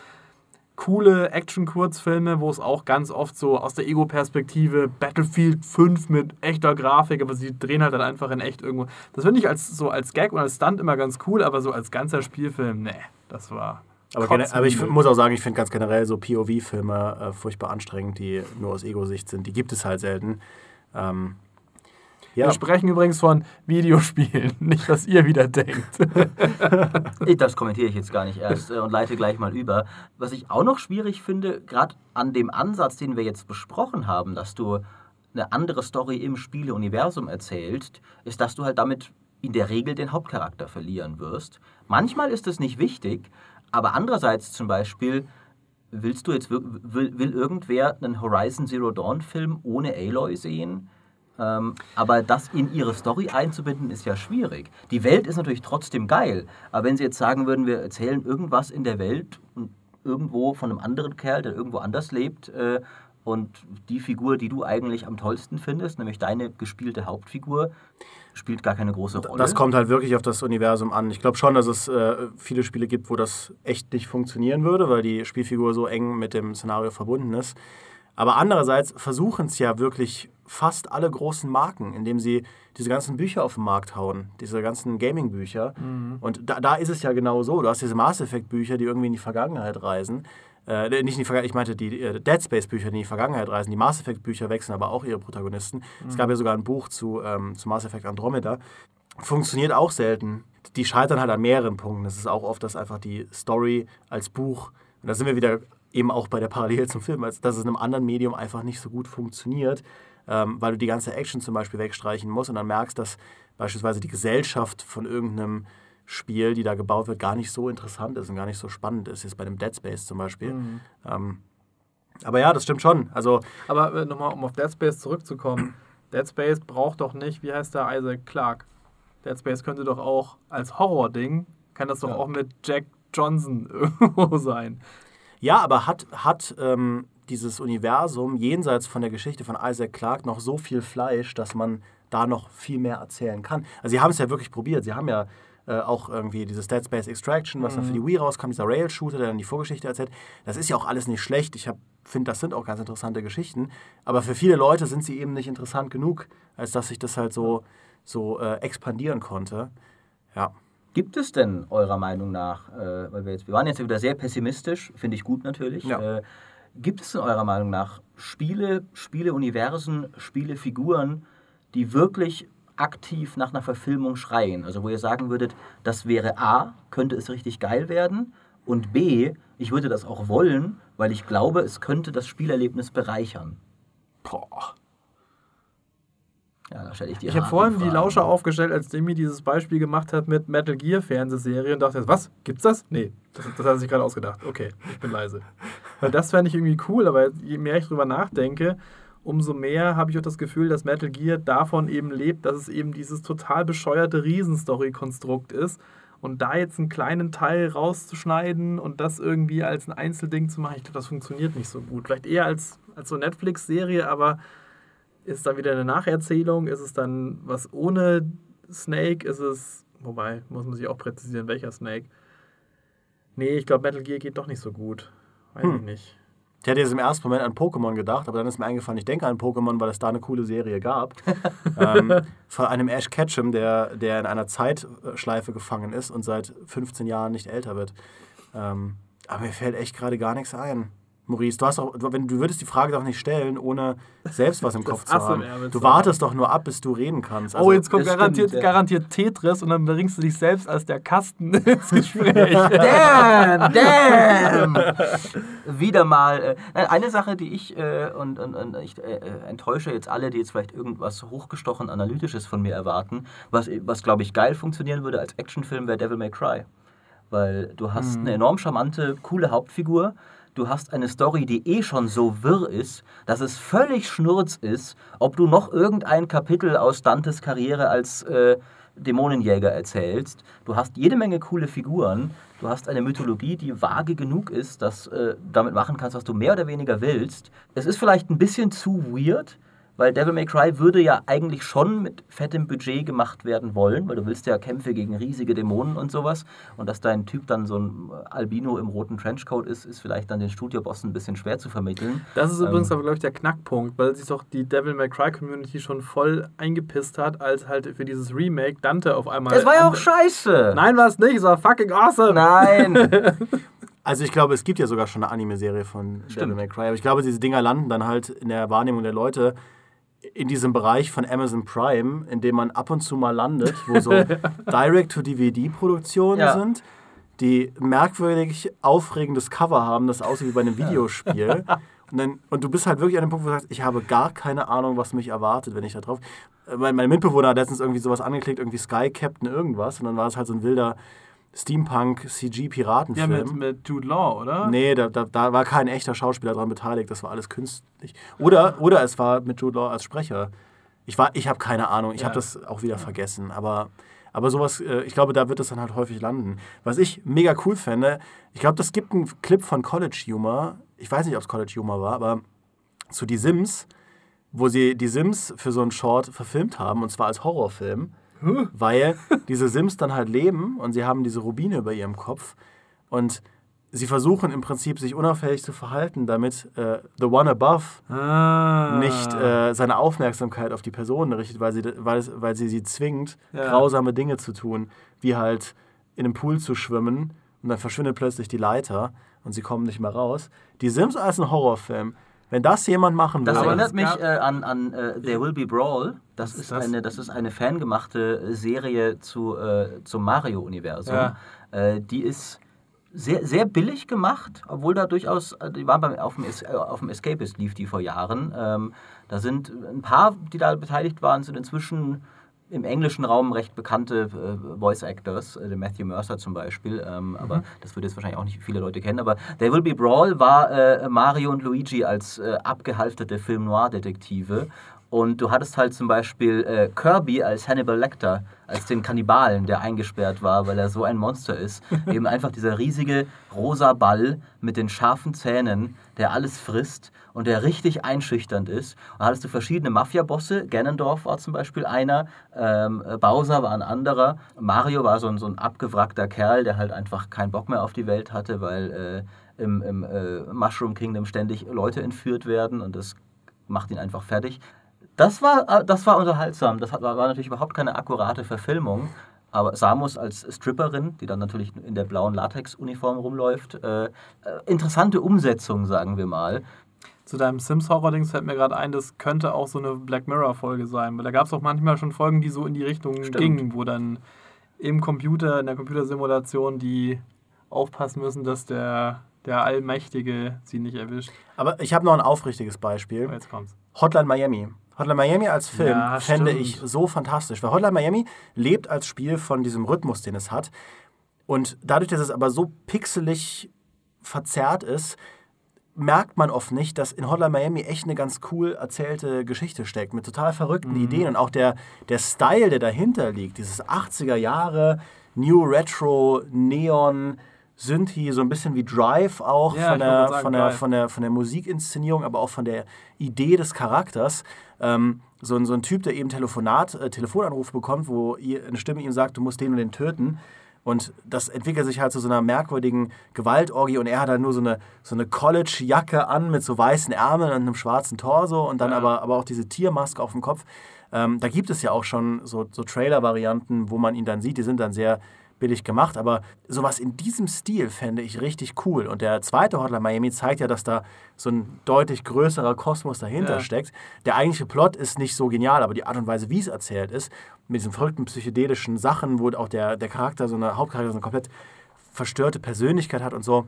coole Action-Kurzfilme, wo es auch ganz oft so aus der Ego-Perspektive Battlefield 5 mit echter Grafik, aber sie drehen halt dann einfach in echt irgendwo. Das finde ich als so als Gag und als Stunt immer ganz cool, aber so als ganzer Spielfilm, nee, das war. Aber, aber ich muss auch sagen, ich finde ganz generell so POV-Filme äh, furchtbar anstrengend, die nur aus Ego-Sicht sind. Die gibt es halt selten. Ähm, Ja. Wir sprechen übrigens von Videospielen, nicht, was ihr wieder denkt. Das kommentiere ich jetzt gar nicht erst äh, und leite gleich mal über. Was ich auch noch schwierig finde, gerade an dem Ansatz, den wir jetzt besprochen haben, dass du eine andere Story im Spieleuniversum erzählst, ist, dass du halt damit in der Regel den Hauptcharakter verlieren wirst. Manchmal ist es nicht wichtig, aber andererseits zum Beispiel, willst du jetzt will, will irgendwer einen Horizon Zero Dawn Film ohne Aloy sehen? Ähm, aber das in ihre Story einzubinden, ist ja schwierig. Die Welt ist natürlich trotzdem geil, aber wenn sie jetzt sagen würden, wir erzählen irgendwas in der Welt und irgendwo von einem anderen Kerl, der irgendwo anders lebt äh, und die Figur, die du eigentlich am tollsten findest, nämlich deine gespielte Hauptfigur, spielt gar keine große Rolle. Das kommt halt wirklich auf das Universum an. Ich glaube schon, dass es äh, viele Spiele gibt, wo das echt nicht funktionieren würde, weil die Spielfigur so eng mit dem Szenario verbunden ist. Aber andererseits versuchen es ja wirklich fast alle großen Marken, indem sie diese ganzen Bücher auf den Markt hauen, diese ganzen Gaming-Bücher. Und da, da ist es ja genau so. Du hast diese Mass Effect-Bücher, die irgendwie in die Vergangenheit reisen. Äh, nicht in die Vergangenheit, ich meinte die äh, Dead Space-Bücher, die in die Vergangenheit reisen. Die Mass Effect-Bücher wechseln aber auch ihre Protagonisten. Es gab ja sogar ein Buch zu, ähm, zu Mass Effect Andromeda. Funktioniert auch selten. Die scheitern halt an mehreren Punkten. Das ist auch oft, dass einfach die Story als Buch, und da sind wir wieder eben auch bei der Parallele zum Film, dass es in einem anderen Medium einfach nicht so gut funktioniert, ähm, weil du die ganze Action zum Beispiel wegstreichen musst und dann merkst, dass beispielsweise die Gesellschaft von irgendeinem Spiel, die da gebaut wird, gar nicht so interessant ist und gar nicht so spannend ist. Jetzt bei dem Dead Space zum Beispiel. Ähm, aber ja, das stimmt schon. Also Aber äh, nochmal, um auf Dead Space zurückzukommen. Dead Space braucht doch nicht, wie heißt der Isaac Clarke? Dead Space könnte doch auch als Horror-Ding, kann das doch Ja. auch mit Jack Johnson irgendwo sein. Ja, aber hat, hat ähm, dieses Universum jenseits von der Geschichte von Isaac Clarke noch so viel Fleisch, dass man da noch viel mehr erzählen kann? Also, sie haben es ja wirklich probiert. Sie haben ja äh, auch irgendwie dieses Dead Space Extraction, was dann für die Wii rauskam, dieser Rail-Shooter, der dann die Vorgeschichte erzählt. Das ist ja auch alles nicht schlecht. Ich finde, das sind auch ganz interessante Geschichten. Aber für viele Leute sind sie eben nicht interessant genug, als dass sich das halt so, so äh, expandieren konnte. Ja. Gibt es denn eurer Meinung nach, äh, weil wir jetzt, wir waren jetzt wieder sehr pessimistisch, finde ich gut natürlich, Ja. Gibt es in eurer Meinung nach Spiele, Spieleuniversen, Spielefiguren, die wirklich aktiv nach einer Verfilmung schreien? Also wo ihr sagen würdet, das wäre A, könnte es richtig geil werden und B, ich würde das auch wollen, weil ich glaube, es könnte das Spielerlebnis bereichern. Boah. Ja, da stelle ich die Ich habe vorhin die. Lauscher aufgestellt, als Demi dieses Beispiel gemacht hat mit Metal Gear Fernsehserie und dachte, jetzt, was? Gibt's das? Nee, das, das hat sich gerade ausgedacht. Okay, ich bin leise. Weil das fände ich irgendwie cool, aber je mehr ich drüber nachdenke, umso mehr habe ich auch das Gefühl, dass Metal Gear davon eben lebt, dass es eben dieses total bescheuerte Riesenstory-Konstrukt ist. Und da jetzt einen kleinen Teil rauszuschneiden und das irgendwie als ein Einzelding zu machen, ich glaube, das funktioniert nicht so gut. Vielleicht eher als, als so Netflix-Serie, aber ist dann wieder eine Nacherzählung? Ist es dann was ohne Snake? Ist es, wobei, muss man sich auch präzisieren, welcher Snake? Nee, ich glaube, Metal Gear geht doch nicht so gut. Weiß ich nicht. Ich hätte jetzt im ersten Moment an Pokémon gedacht, aber dann ist mir eingefallen, ich denke an Pokémon, weil es da eine coole Serie gab. ähm, von einem Ash Ketchum, der, der in einer Zeitschleife gefangen ist und seit 15 Jahren nicht älter wird. Ähm, aber mir fällt echt gerade gar nichts ein. Maurice, du, hast auch, wenn, du würdest die Frage doch nicht stellen, ohne selbst was im Kopf zu haben. Du wartest doch nur ab, bis du reden kannst. Also, oh, jetzt kommt garantiert, stimmt, ja. garantiert Tetris und dann bringst du dich selbst als der Kasten ins Gespräch. Damn, damn! Wieder mal. Äh, eine Sache, die ich, äh, und, und, und ich äh, äh, enttäusche jetzt alle, die jetzt vielleicht irgendwas hochgestochen Analytisches von mir erwarten, was, was glaube ich geil funktionieren würde als Actionfilm, wäre Devil May Cry. Weil du hast eine enorm charmante, coole Hauptfigur. Du hast eine Story, die eh schon so wirr ist, dass es völlig schnurz ist, ob du noch irgendein Kapitel aus Dantes Karriere als äh, Dämonenjäger erzählst. Du hast jede Menge coole Figuren. Du hast eine Mythologie, die vage genug ist, dass äh, damit machen kannst, was du mehr oder weniger willst. Es ist vielleicht ein bisschen zu weird, weil Devil May Cry würde ja eigentlich schon mit fettem Budget gemacht werden wollen, weil du willst ja Kämpfe gegen riesige Dämonen und sowas. Und dass dein Typ dann so ein Albino im roten Trenchcoat ist, ist vielleicht dann den Studiobossen ein bisschen schwer zu vermitteln. Das ist übrigens Ähm. aber, glaube ich, der Knackpunkt, weil sich doch die Devil May Cry Community schon voll eingepisst hat, als halt für dieses Remake Dante auf einmal. Es war ja auch scheiße! Nein, war es nicht, es war fucking awesome. Nein! Also ich glaube, es gibt ja sogar schon eine Anime-Serie von Devil Stimmt. May Cry. Aber ich glaube, diese Dinger landen dann halt in der Wahrnehmung der Leute in diesem Bereich von Amazon Prime, in dem man ab und zu mal landet, wo so Direct-to-DVD-Produktionen Ja. sind, die merkwürdig aufregendes Cover haben, das aussieht wie bei einem Videospiel. Und, dann, und du bist halt wirklich an dem Punkt, wo du sagst, ich habe gar keine Ahnung, was mich erwartet, wenn ich da drauf. Mein, mein Mitbewohner hat letztens irgendwie sowas angeklickt, irgendwie Sky Captain irgendwas. Und dann war es halt so ein wilder Ja, Steampunk-CG-Piratenfilm. mit, mit Jude Law, oder? Nee, da, da, da war kein echter Schauspieler dran beteiligt, das war alles künstlich. Oder, oder es war mit Jude Law als Sprecher. Ich, war- ich habe keine Ahnung, ich Ja. habe das auch wieder vergessen. Aber, aber sowas, äh, ich glaube, da wird es dann halt häufig landen. Was ich mega cool fände, ich glaube, das gibt einen Clip von College Humor. Ich weiß nicht, ob es College Humor war, aber zu Die Sims, wo sie die Sims für so einen Short verfilmt haben, und zwar als Horrorfilm, weil diese Sims dann halt leben und sie haben diese Rubine über ihrem Kopf und sie versuchen im Prinzip sich unauffällig zu verhalten, damit äh, The One Above Ah. nicht äh, seine Aufmerksamkeit auf die Person richtet, weil sie, weil, es, weil sie sie zwingt, Ja. grausame Dinge zu tun, wie halt in einem Pool zu schwimmen und dann verschwindet plötzlich die Leiter und sie kommen nicht mehr raus. Die Sims als ein Horrorfilm, wenn das jemand machen Das würde, Aber erinnert mich äh, an, an äh, There Will Be Brawl. Das ist, das? eine, das ist eine fangemachte äh, Serie zu, äh, zum Mario-Universum. Ja. Äh, die ist sehr, sehr billig gemacht, obwohl da durchaus, äh, die waren beim, auf, dem, Es- auf dem Escapist, lief die vor Jahren. Ähm, da sind ein paar, die da beteiligt waren, sind inzwischen im englischen Raum recht bekannte äh, Voice Actors, äh, der Matthew Mercer zum Beispiel, ähm, aber das würde jetzt wahrscheinlich auch nicht viele Leute kennen. Aber There Will Be Brawl war äh, Mario und Luigi als äh, abgehalfterte Film-Noir-Detektive. Und du hattest halt zum Beispiel äh, Kirby als Hannibal Lecter, als den Kannibalen, der eingesperrt war, weil er so ein Monster ist. Eben einfach dieser riesige rosa Ball mit den scharfen Zähnen, der alles frisst und der richtig einschüchternd ist. Und da hattest du verschiedene Mafia-Bosse. Ganondorf war zum Beispiel einer, ähm, äh, Bowser war ein anderer. Mario war so ein, so ein abgewrackter Kerl, der halt einfach keinen Bock mehr auf die Welt hatte, weil äh, im, im äh, Mushroom Kingdom ständig Leute entführt werden und das macht ihn einfach fertig. Das war, äh, das war unterhaltsam. Das war natürlich überhaupt keine akkurate Verfilmung. Aber Samus als Stripperin, die dann natürlich in der blauen Latex-Uniform rumläuft, äh, äh, interessante Umsetzung, sagen wir mal. Zu deinem Sims-Horror-Dings fällt mir gerade ein, das könnte auch so eine Black Mirror-Folge sein, weil da gab es auch manchmal schon Folgen, die so in die Richtung Stimmt. gingen, wo dann im Computer, in der Computersimulation, die aufpassen müssen, dass der, der Allmächtige sie nicht erwischt. aber ich habe noch ein aufrichtiges Beispiel. Oh, jetzt kommt's. Hotline Miami. Hotline Miami als Film Ja, fände stimmt. ich so fantastisch, weil Hotline Miami lebt als Spiel von diesem Rhythmus, den es hat. Und dadurch, dass es aber so pixelig verzerrt ist, merkt man oft nicht, dass in Hotline Miami echt eine ganz cool erzählte Geschichte steckt, mit total verrückten Mhm. Ideen und auch der, der Style, der dahinter liegt, dieses 80er Jahre, New Retro, Neon, Synthi, so ein bisschen wie Drive auch Ja, von, der, sagen, von, der, Drive. von, der, von der Musikinszenierung, aber auch von der Idee des Charakters. Ähm, so, ein, so ein Typ, der eben Telefonat, äh, Telefonanruf bekommt, wo eine Stimme ihm sagt, du musst den und den töten. Und das entwickelt sich halt zu so einer merkwürdigen Gewaltorgie und er hat halt nur so eine, so eine College-Jacke an mit so weißen Ärmeln und einem schwarzen Torso und dann Ja. aber, aber auch diese Tiermaske auf dem Kopf. Ähm, da gibt es ja auch schon so, so Trailer-Varianten, wo man ihn dann sieht, die sind dann sehr billig gemacht, aber sowas in diesem Stil fände ich richtig cool. Und der zweite Hotline Miami zeigt ja, dass da so ein deutlich größerer Kosmos dahinter Ja. steckt. Der eigentliche Plot ist nicht so genial, aber die Art und Weise, wie es erzählt ist, mit diesen verrückten psychedelischen Sachen, wo auch der, der Charakter, so eine Hauptcharakter, so eine komplett verstörte Persönlichkeit hat und so.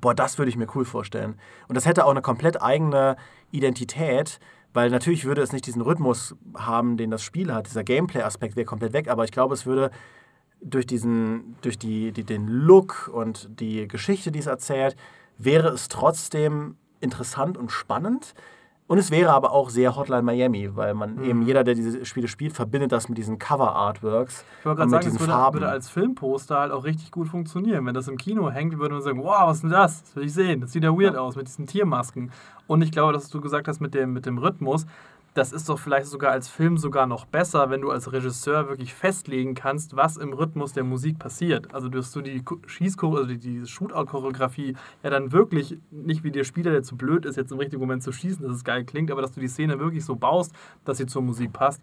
Boah, das würde ich mir cool vorstellen. Und das hätte auch eine komplett eigene Identität, weil natürlich würde es nicht diesen Rhythmus haben, den das Spiel hat. Dieser Gameplay-Aspekt wäre komplett weg, aber ich glaube, es würde durch, diesen, durch die, die, den Look und die Geschichte, die es erzählt, wäre es trotzdem interessant und spannend. Und es wäre aber auch sehr Hotline Miami, weil man Mhm. eben jeder, der diese Spiele spielt, verbindet das mit diesen Cover-Artworks Ich wollte gerade sagen, diesen es würde, Farben. würde als Filmposter halt auch richtig gut funktionieren. Wenn das im Kino hängt, würde man sagen, wow, was ist denn das? Das will ich sehen. Das sieht ja weird aus mit diesen Tiermasken. Und ich glaube, dass du gesagt hast mit dem, mit dem Rhythmus, das ist doch vielleicht sogar als Film sogar noch besser, wenn du als Regisseur wirklich festlegen kannst, was im Rhythmus der Musik passiert. Also dass du die Schießchor also die, die Shootout-Choreografie ja dann wirklich, nicht wie der Spieler, der zu blöd ist, jetzt im richtigen Moment zu schießen, dass es geil klingt, aber dass du die Szene wirklich so baust, dass sie zur Musik passt.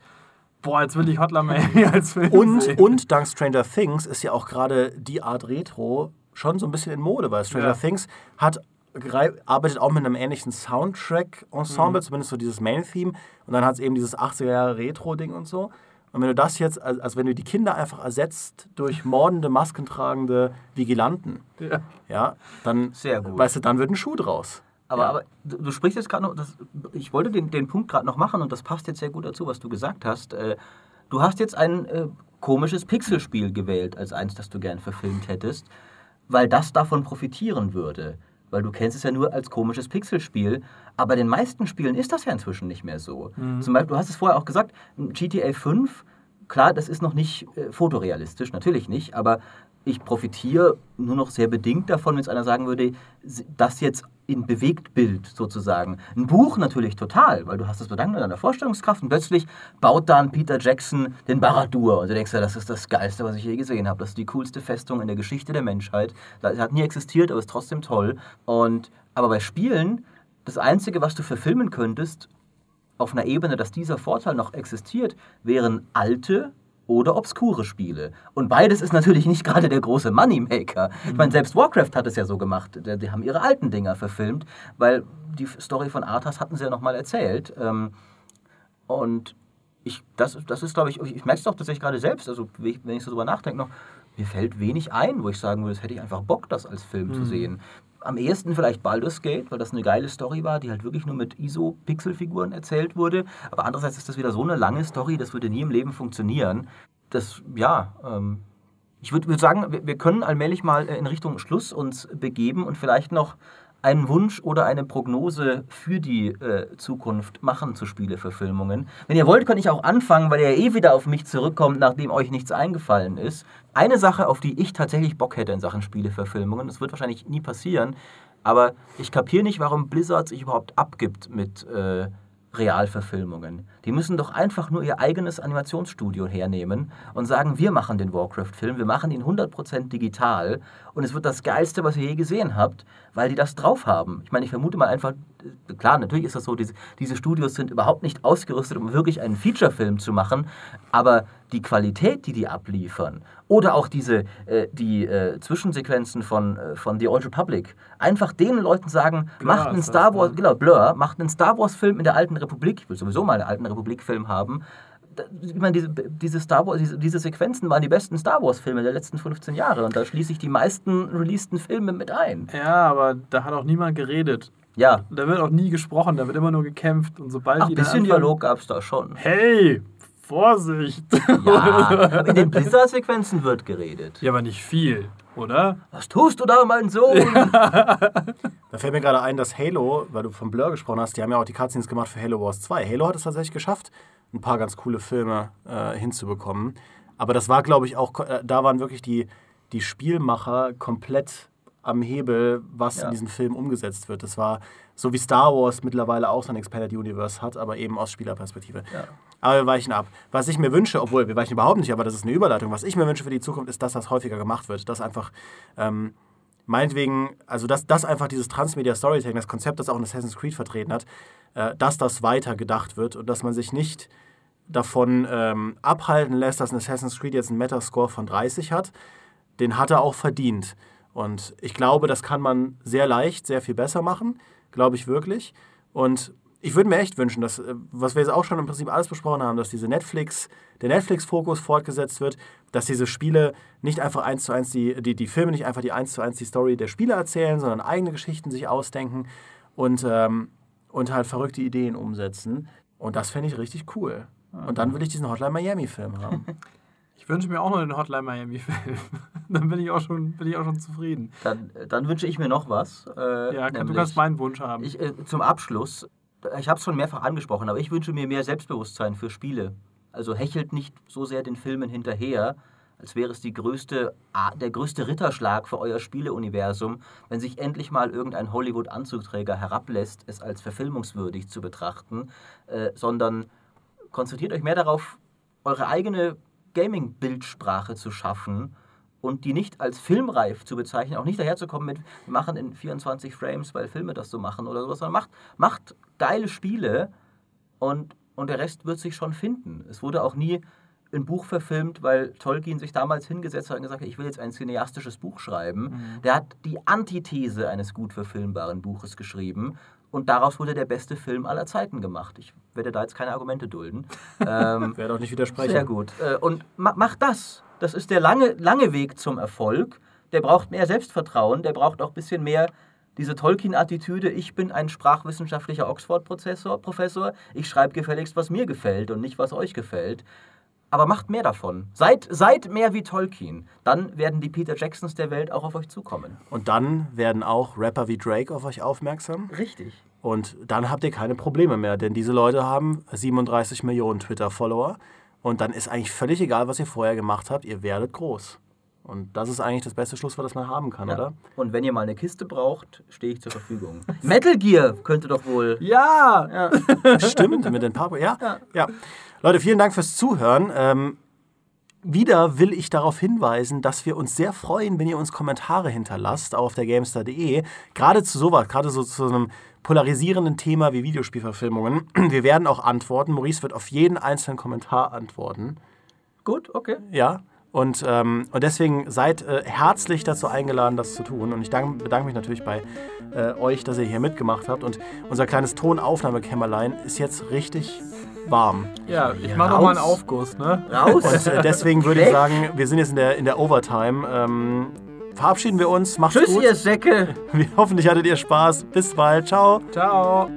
Boah, jetzt will ich Hotline Miami als Film Und, sehen. und dank Stranger Things ist ja auch gerade die Art Retro schon so ein bisschen in Mode, weil Stranger Ja. Things hat arbeitet auch mit einem ähnlichen Soundtrack-Ensemble, zumindest so dieses Main-Theme. Und dann hat es eben dieses 80er-Jahre-Retro-Ding und so. Und wenn du das jetzt, also also wenn du die Kinder einfach ersetzt durch mordende, maskentragende Vigilanten, Ja. ja, dann, Sehr gut. weißt du, dann wird ein Schuh draus. Aber, Ja. aber du, du sprichst jetzt gerade noch, das, ich wollte den, den Punkt gerade noch machen und das passt jetzt sehr gut dazu, was du gesagt hast. Äh, du hast jetzt ein äh, komisches Pixelspiel gewählt als eins, das du gern verfilmt hättest, weil das davon profitieren würde. Weil du kennst es ja nur als komisches Pixelspiel, aber in den meisten Spielen ist das ja inzwischen nicht mehr so. Zum Beispiel, du hast es vorher auch gesagt, GTA 5, klar, das ist noch nicht äh, fotorealistisch, natürlich nicht, aber ich profitiere nur noch sehr bedingt davon, wenn es einer sagen würde, das jetzt in Bewegtbild sozusagen. Ein Buch natürlich total, weil du hast das Bedanken an deiner Vorstellungskraft und plötzlich baut dann Peter Jackson den Barad-dûr und du denkst ja, das ist das Geilste, was ich je gesehen habe. Das ist die coolste Festung in der Geschichte der Menschheit. Das hat nie existiert, aber ist trotzdem toll. Und, aber bei Spielen, das Einzige, was du verfilmen könntest, auf einer Ebene, dass dieser Vorteil noch existiert, wären alte oder obskure Spiele. Und beides ist natürlich nicht gerade der große Moneymaker. Ich meine, selbst Warcraft hat es ja so gemacht. Die, haben ihre alten Dinger verfilmt, weil die Story von Arthas hatten sie ja nochmal erzählt. Ähm, und ich, das, das ist, glaube ich, ich merke es doch tatsächlich gerade selbst, also wenn ich, so drüber nachdenke noch, mir fällt wenig ein, wo ich sagen würde, das hätte ich einfach Bock, das als Film zu sehen. Am ehesten vielleicht Baldur's Gate, weil das eine geile Story war, die halt wirklich nur mit ISO-Pixelfiguren erzählt wurde. Aber andererseits ist das wieder so eine lange Story, das würde nie im Leben funktionieren. Das, ja, ähm, ich würde würd sagen, wir, wir können allmählich mal äh, in Richtung Schluss uns begeben und vielleicht noch einen Wunsch oder eine Prognose für die äh, Zukunft machen zu Spieleverfilmungen. Wenn ihr wollt, kann ich auch anfangen, weil ihr eh wieder auf mich zurückkommt, nachdem euch nichts eingefallen ist. Eine Sache, auf die ich tatsächlich Bock hätte in Sachen Spieleverfilmungen, das wird wahrscheinlich nie passieren, aber ich kapiere nicht, warum Blizzard sich überhaupt abgibt mit äh, Realverfilmungen. Die müssen doch einfach nur ihr eigenes Animationsstudio hernehmen und sagen, wir machen den Warcraft-Film, wir machen ihn 100% digital und es wird das Geilste, was ihr je gesehen habt, weil die das drauf haben. Ich meine, ich vermute mal einfach, äh, klar, natürlich ist das so, diese, diese Studios sind überhaupt nicht ausgerüstet, um wirklich einen Feature-Film zu machen, aber die Qualität, die die abliefern oder auch diese äh, die äh, Zwischensequenzen von, äh, von The Old Republic, einfach den Leuten sagen, Blur macht einen Star Wars, ne? genau, Blur, macht einen Star Wars-Film in der alten Republik, ich will sowieso mal einen alten Republik-Film haben. Da- Ich meine, diese, diese, Star Wars, diese, diese Sequenzen waren die besten Star Wars-Filme der letzten 15 Jahre und da schließe ich die meisten releaseden Filme mit ein. Ja, aber da hat auch niemand geredet. Ja, Da wird auch nie gesprochen, da wird immer nur gekämpft. Und sobald ach, die ein bisschen Dialog gab es da schon. Hey, Vorsicht! Ja, in den Blizzard-Sequenzen wird geredet. ja, aber nicht viel, oder? Was tust du da, mein Sohn? Da fällt mir gerade ein, dass Halo, weil du von Blur gesprochen hast, die haben ja auch die Cutscenes gemacht für Halo Wars 2. Halo hat es tatsächlich geschafft, ein paar ganz coole Filme äh, hinzubekommen. Aber das war, glaube ich, auch, äh, da waren wirklich die, die Spielmacher komplett am Hebel, was Ja. in diesen Filmen umgesetzt wird. Das war so wie Star Wars mittlerweile auch sein Expanded Universe hat, aber eben aus Spielerperspektive. Ja. Aber wir weichen ab. Was ich mir wünsche, obwohl wir weichen überhaupt nicht, aber das ist eine Überleitung, was ich mir wünsche für die Zukunft, ist, dass das häufiger gemacht wird. Dass einfach ähm, meinetwegen, also dass das einfach dieses Transmedia Storytelling, das Konzept, das auch in Assassin's Creed vertreten hat, äh, dass das weiter gedacht wird und dass man sich nicht davon ähm, abhalten lässt, dass ein Assassin's Creed jetzt einen Metascore von 30 hat. Den hat er auch verdient. Und ich glaube, das kann man sehr leicht, sehr viel besser machen. Glaube ich wirklich. Und ich würde mir echt wünschen, dass, äh, was wir jetzt auch schon im Prinzip alles besprochen haben, dass diese Netflix, der Netflix-Fokus fortgesetzt wird, dass diese Spiele nicht einfach eins zu eins die, die, die Filme nicht einfach die eins zu eins die Story der Spiele erzählen, sondern eigene Geschichten sich ausdenken und, ähm, und halt verrückte Ideen umsetzen. Und das fände ich richtig cool. Und dann will ich diesen Hotline Miami-Film haben. Ich wünsche mir auch noch den Hotline Miami-Film. Dann bin ich auch schon, bin ich auch schon zufrieden. Dann, dann wünsche ich mir noch was. Äh, Ja, kann, du nämlich- kannst meinen Wunsch haben. Ich, äh, zum Abschluss, ich habe es schon mehrfach angesprochen, aber ich wünsche mir mehr Selbstbewusstsein für Spiele. Also hechelt nicht so sehr den Filmen hinterher, als wäre es die größte, der größte Ritterschlag für euer Spieleuniversum, wenn sich endlich mal irgendein Hollywood-Anzugträger herablässt, es als verfilmungswürdig zu betrachten, äh, sondern konzentriert euch mehr darauf, eure eigene Gaming-Bildsprache zu schaffen und die nicht als filmreif zu bezeichnen, auch nicht daherzukommen mit, wir machen in 24 Frames, weil Filme das so machen oder sowas, sondern macht, macht geile Spiele und, und der Rest wird sich schon finden. Es wurde auch nie ein Buch verfilmt, weil Tolkien sich damals hingesetzt hat und gesagt hat, ich will jetzt ein cineastisches Buch schreiben. Der hat die Antithese eines gut verfilmbaren Buches geschrieben und daraus wurde der beste Film aller Zeiten gemacht. Ich werde da jetzt keine Argumente dulden. ähm, Werde auch nicht widersprechen. sehr gut. Äh, Und ma mach das. Das ist der lange, lange Weg zum Erfolg. Der braucht mehr Selbstvertrauen, der braucht auch ein bisschen mehr diese Tolkien-Attitüde. Ich bin ein sprachwissenschaftlicher Oxford-Professor, Professor. ich schreibe gefälligst, was mir gefällt und nicht, was euch gefällt. Aber macht mehr davon. Seid, seid mehr wie Tolkien. Dann werden die Peter Jacksons der Welt auch auf euch zukommen. Und dann werden auch Rapper wie Drake auf euch aufmerksam. Richtig. Und dann habt ihr keine Probleme mehr, denn diese Leute haben 37 Millionen Twitter-Follower. Und dann ist eigentlich völlig egal, was ihr vorher gemacht habt, ihr werdet groß. Und das ist eigentlich das beste Schlusswort, das man haben kann, Ja. oder? Und wenn ihr mal eine Kiste braucht, stehe ich zur Verfügung. Metal Gear könnte doch wohl. Ja! Stimmt, mit den Paar. Ja, ja. Leute, vielen Dank fürs Zuhören. Ähm, wieder will ich darauf hinweisen, dass wir uns sehr freuen, wenn ihr uns Kommentare hinterlasst auf der Gamestar.de. Gerade zu sowas, gerade so zu einem polarisierenden Thema wie Videospielverfilmungen. Wir werden auch antworten. Maurice wird auf jeden einzelnen Kommentar antworten. Gut, okay. Ja. Und, ähm, und deswegen seid äh, herzlich dazu eingeladen, das zu tun. Und ich dank, bedanke mich natürlich bei äh, euch, dass ihr hier mitgemacht habt. Und unser kleines Tonaufnahmekämmerlein ist jetzt richtig warm. Ja, ich mache noch mal einen. Aufguss, ne? Raus. Und äh, deswegen würde ich sagen, wir sind jetzt in der, in der Overtime. Ähm, verabschieden wir uns. Macht's Tschüss, gut. ihr Säcke. Hoffentlich hattet ihr Spaß. Bis bald. Ciao. Ciao!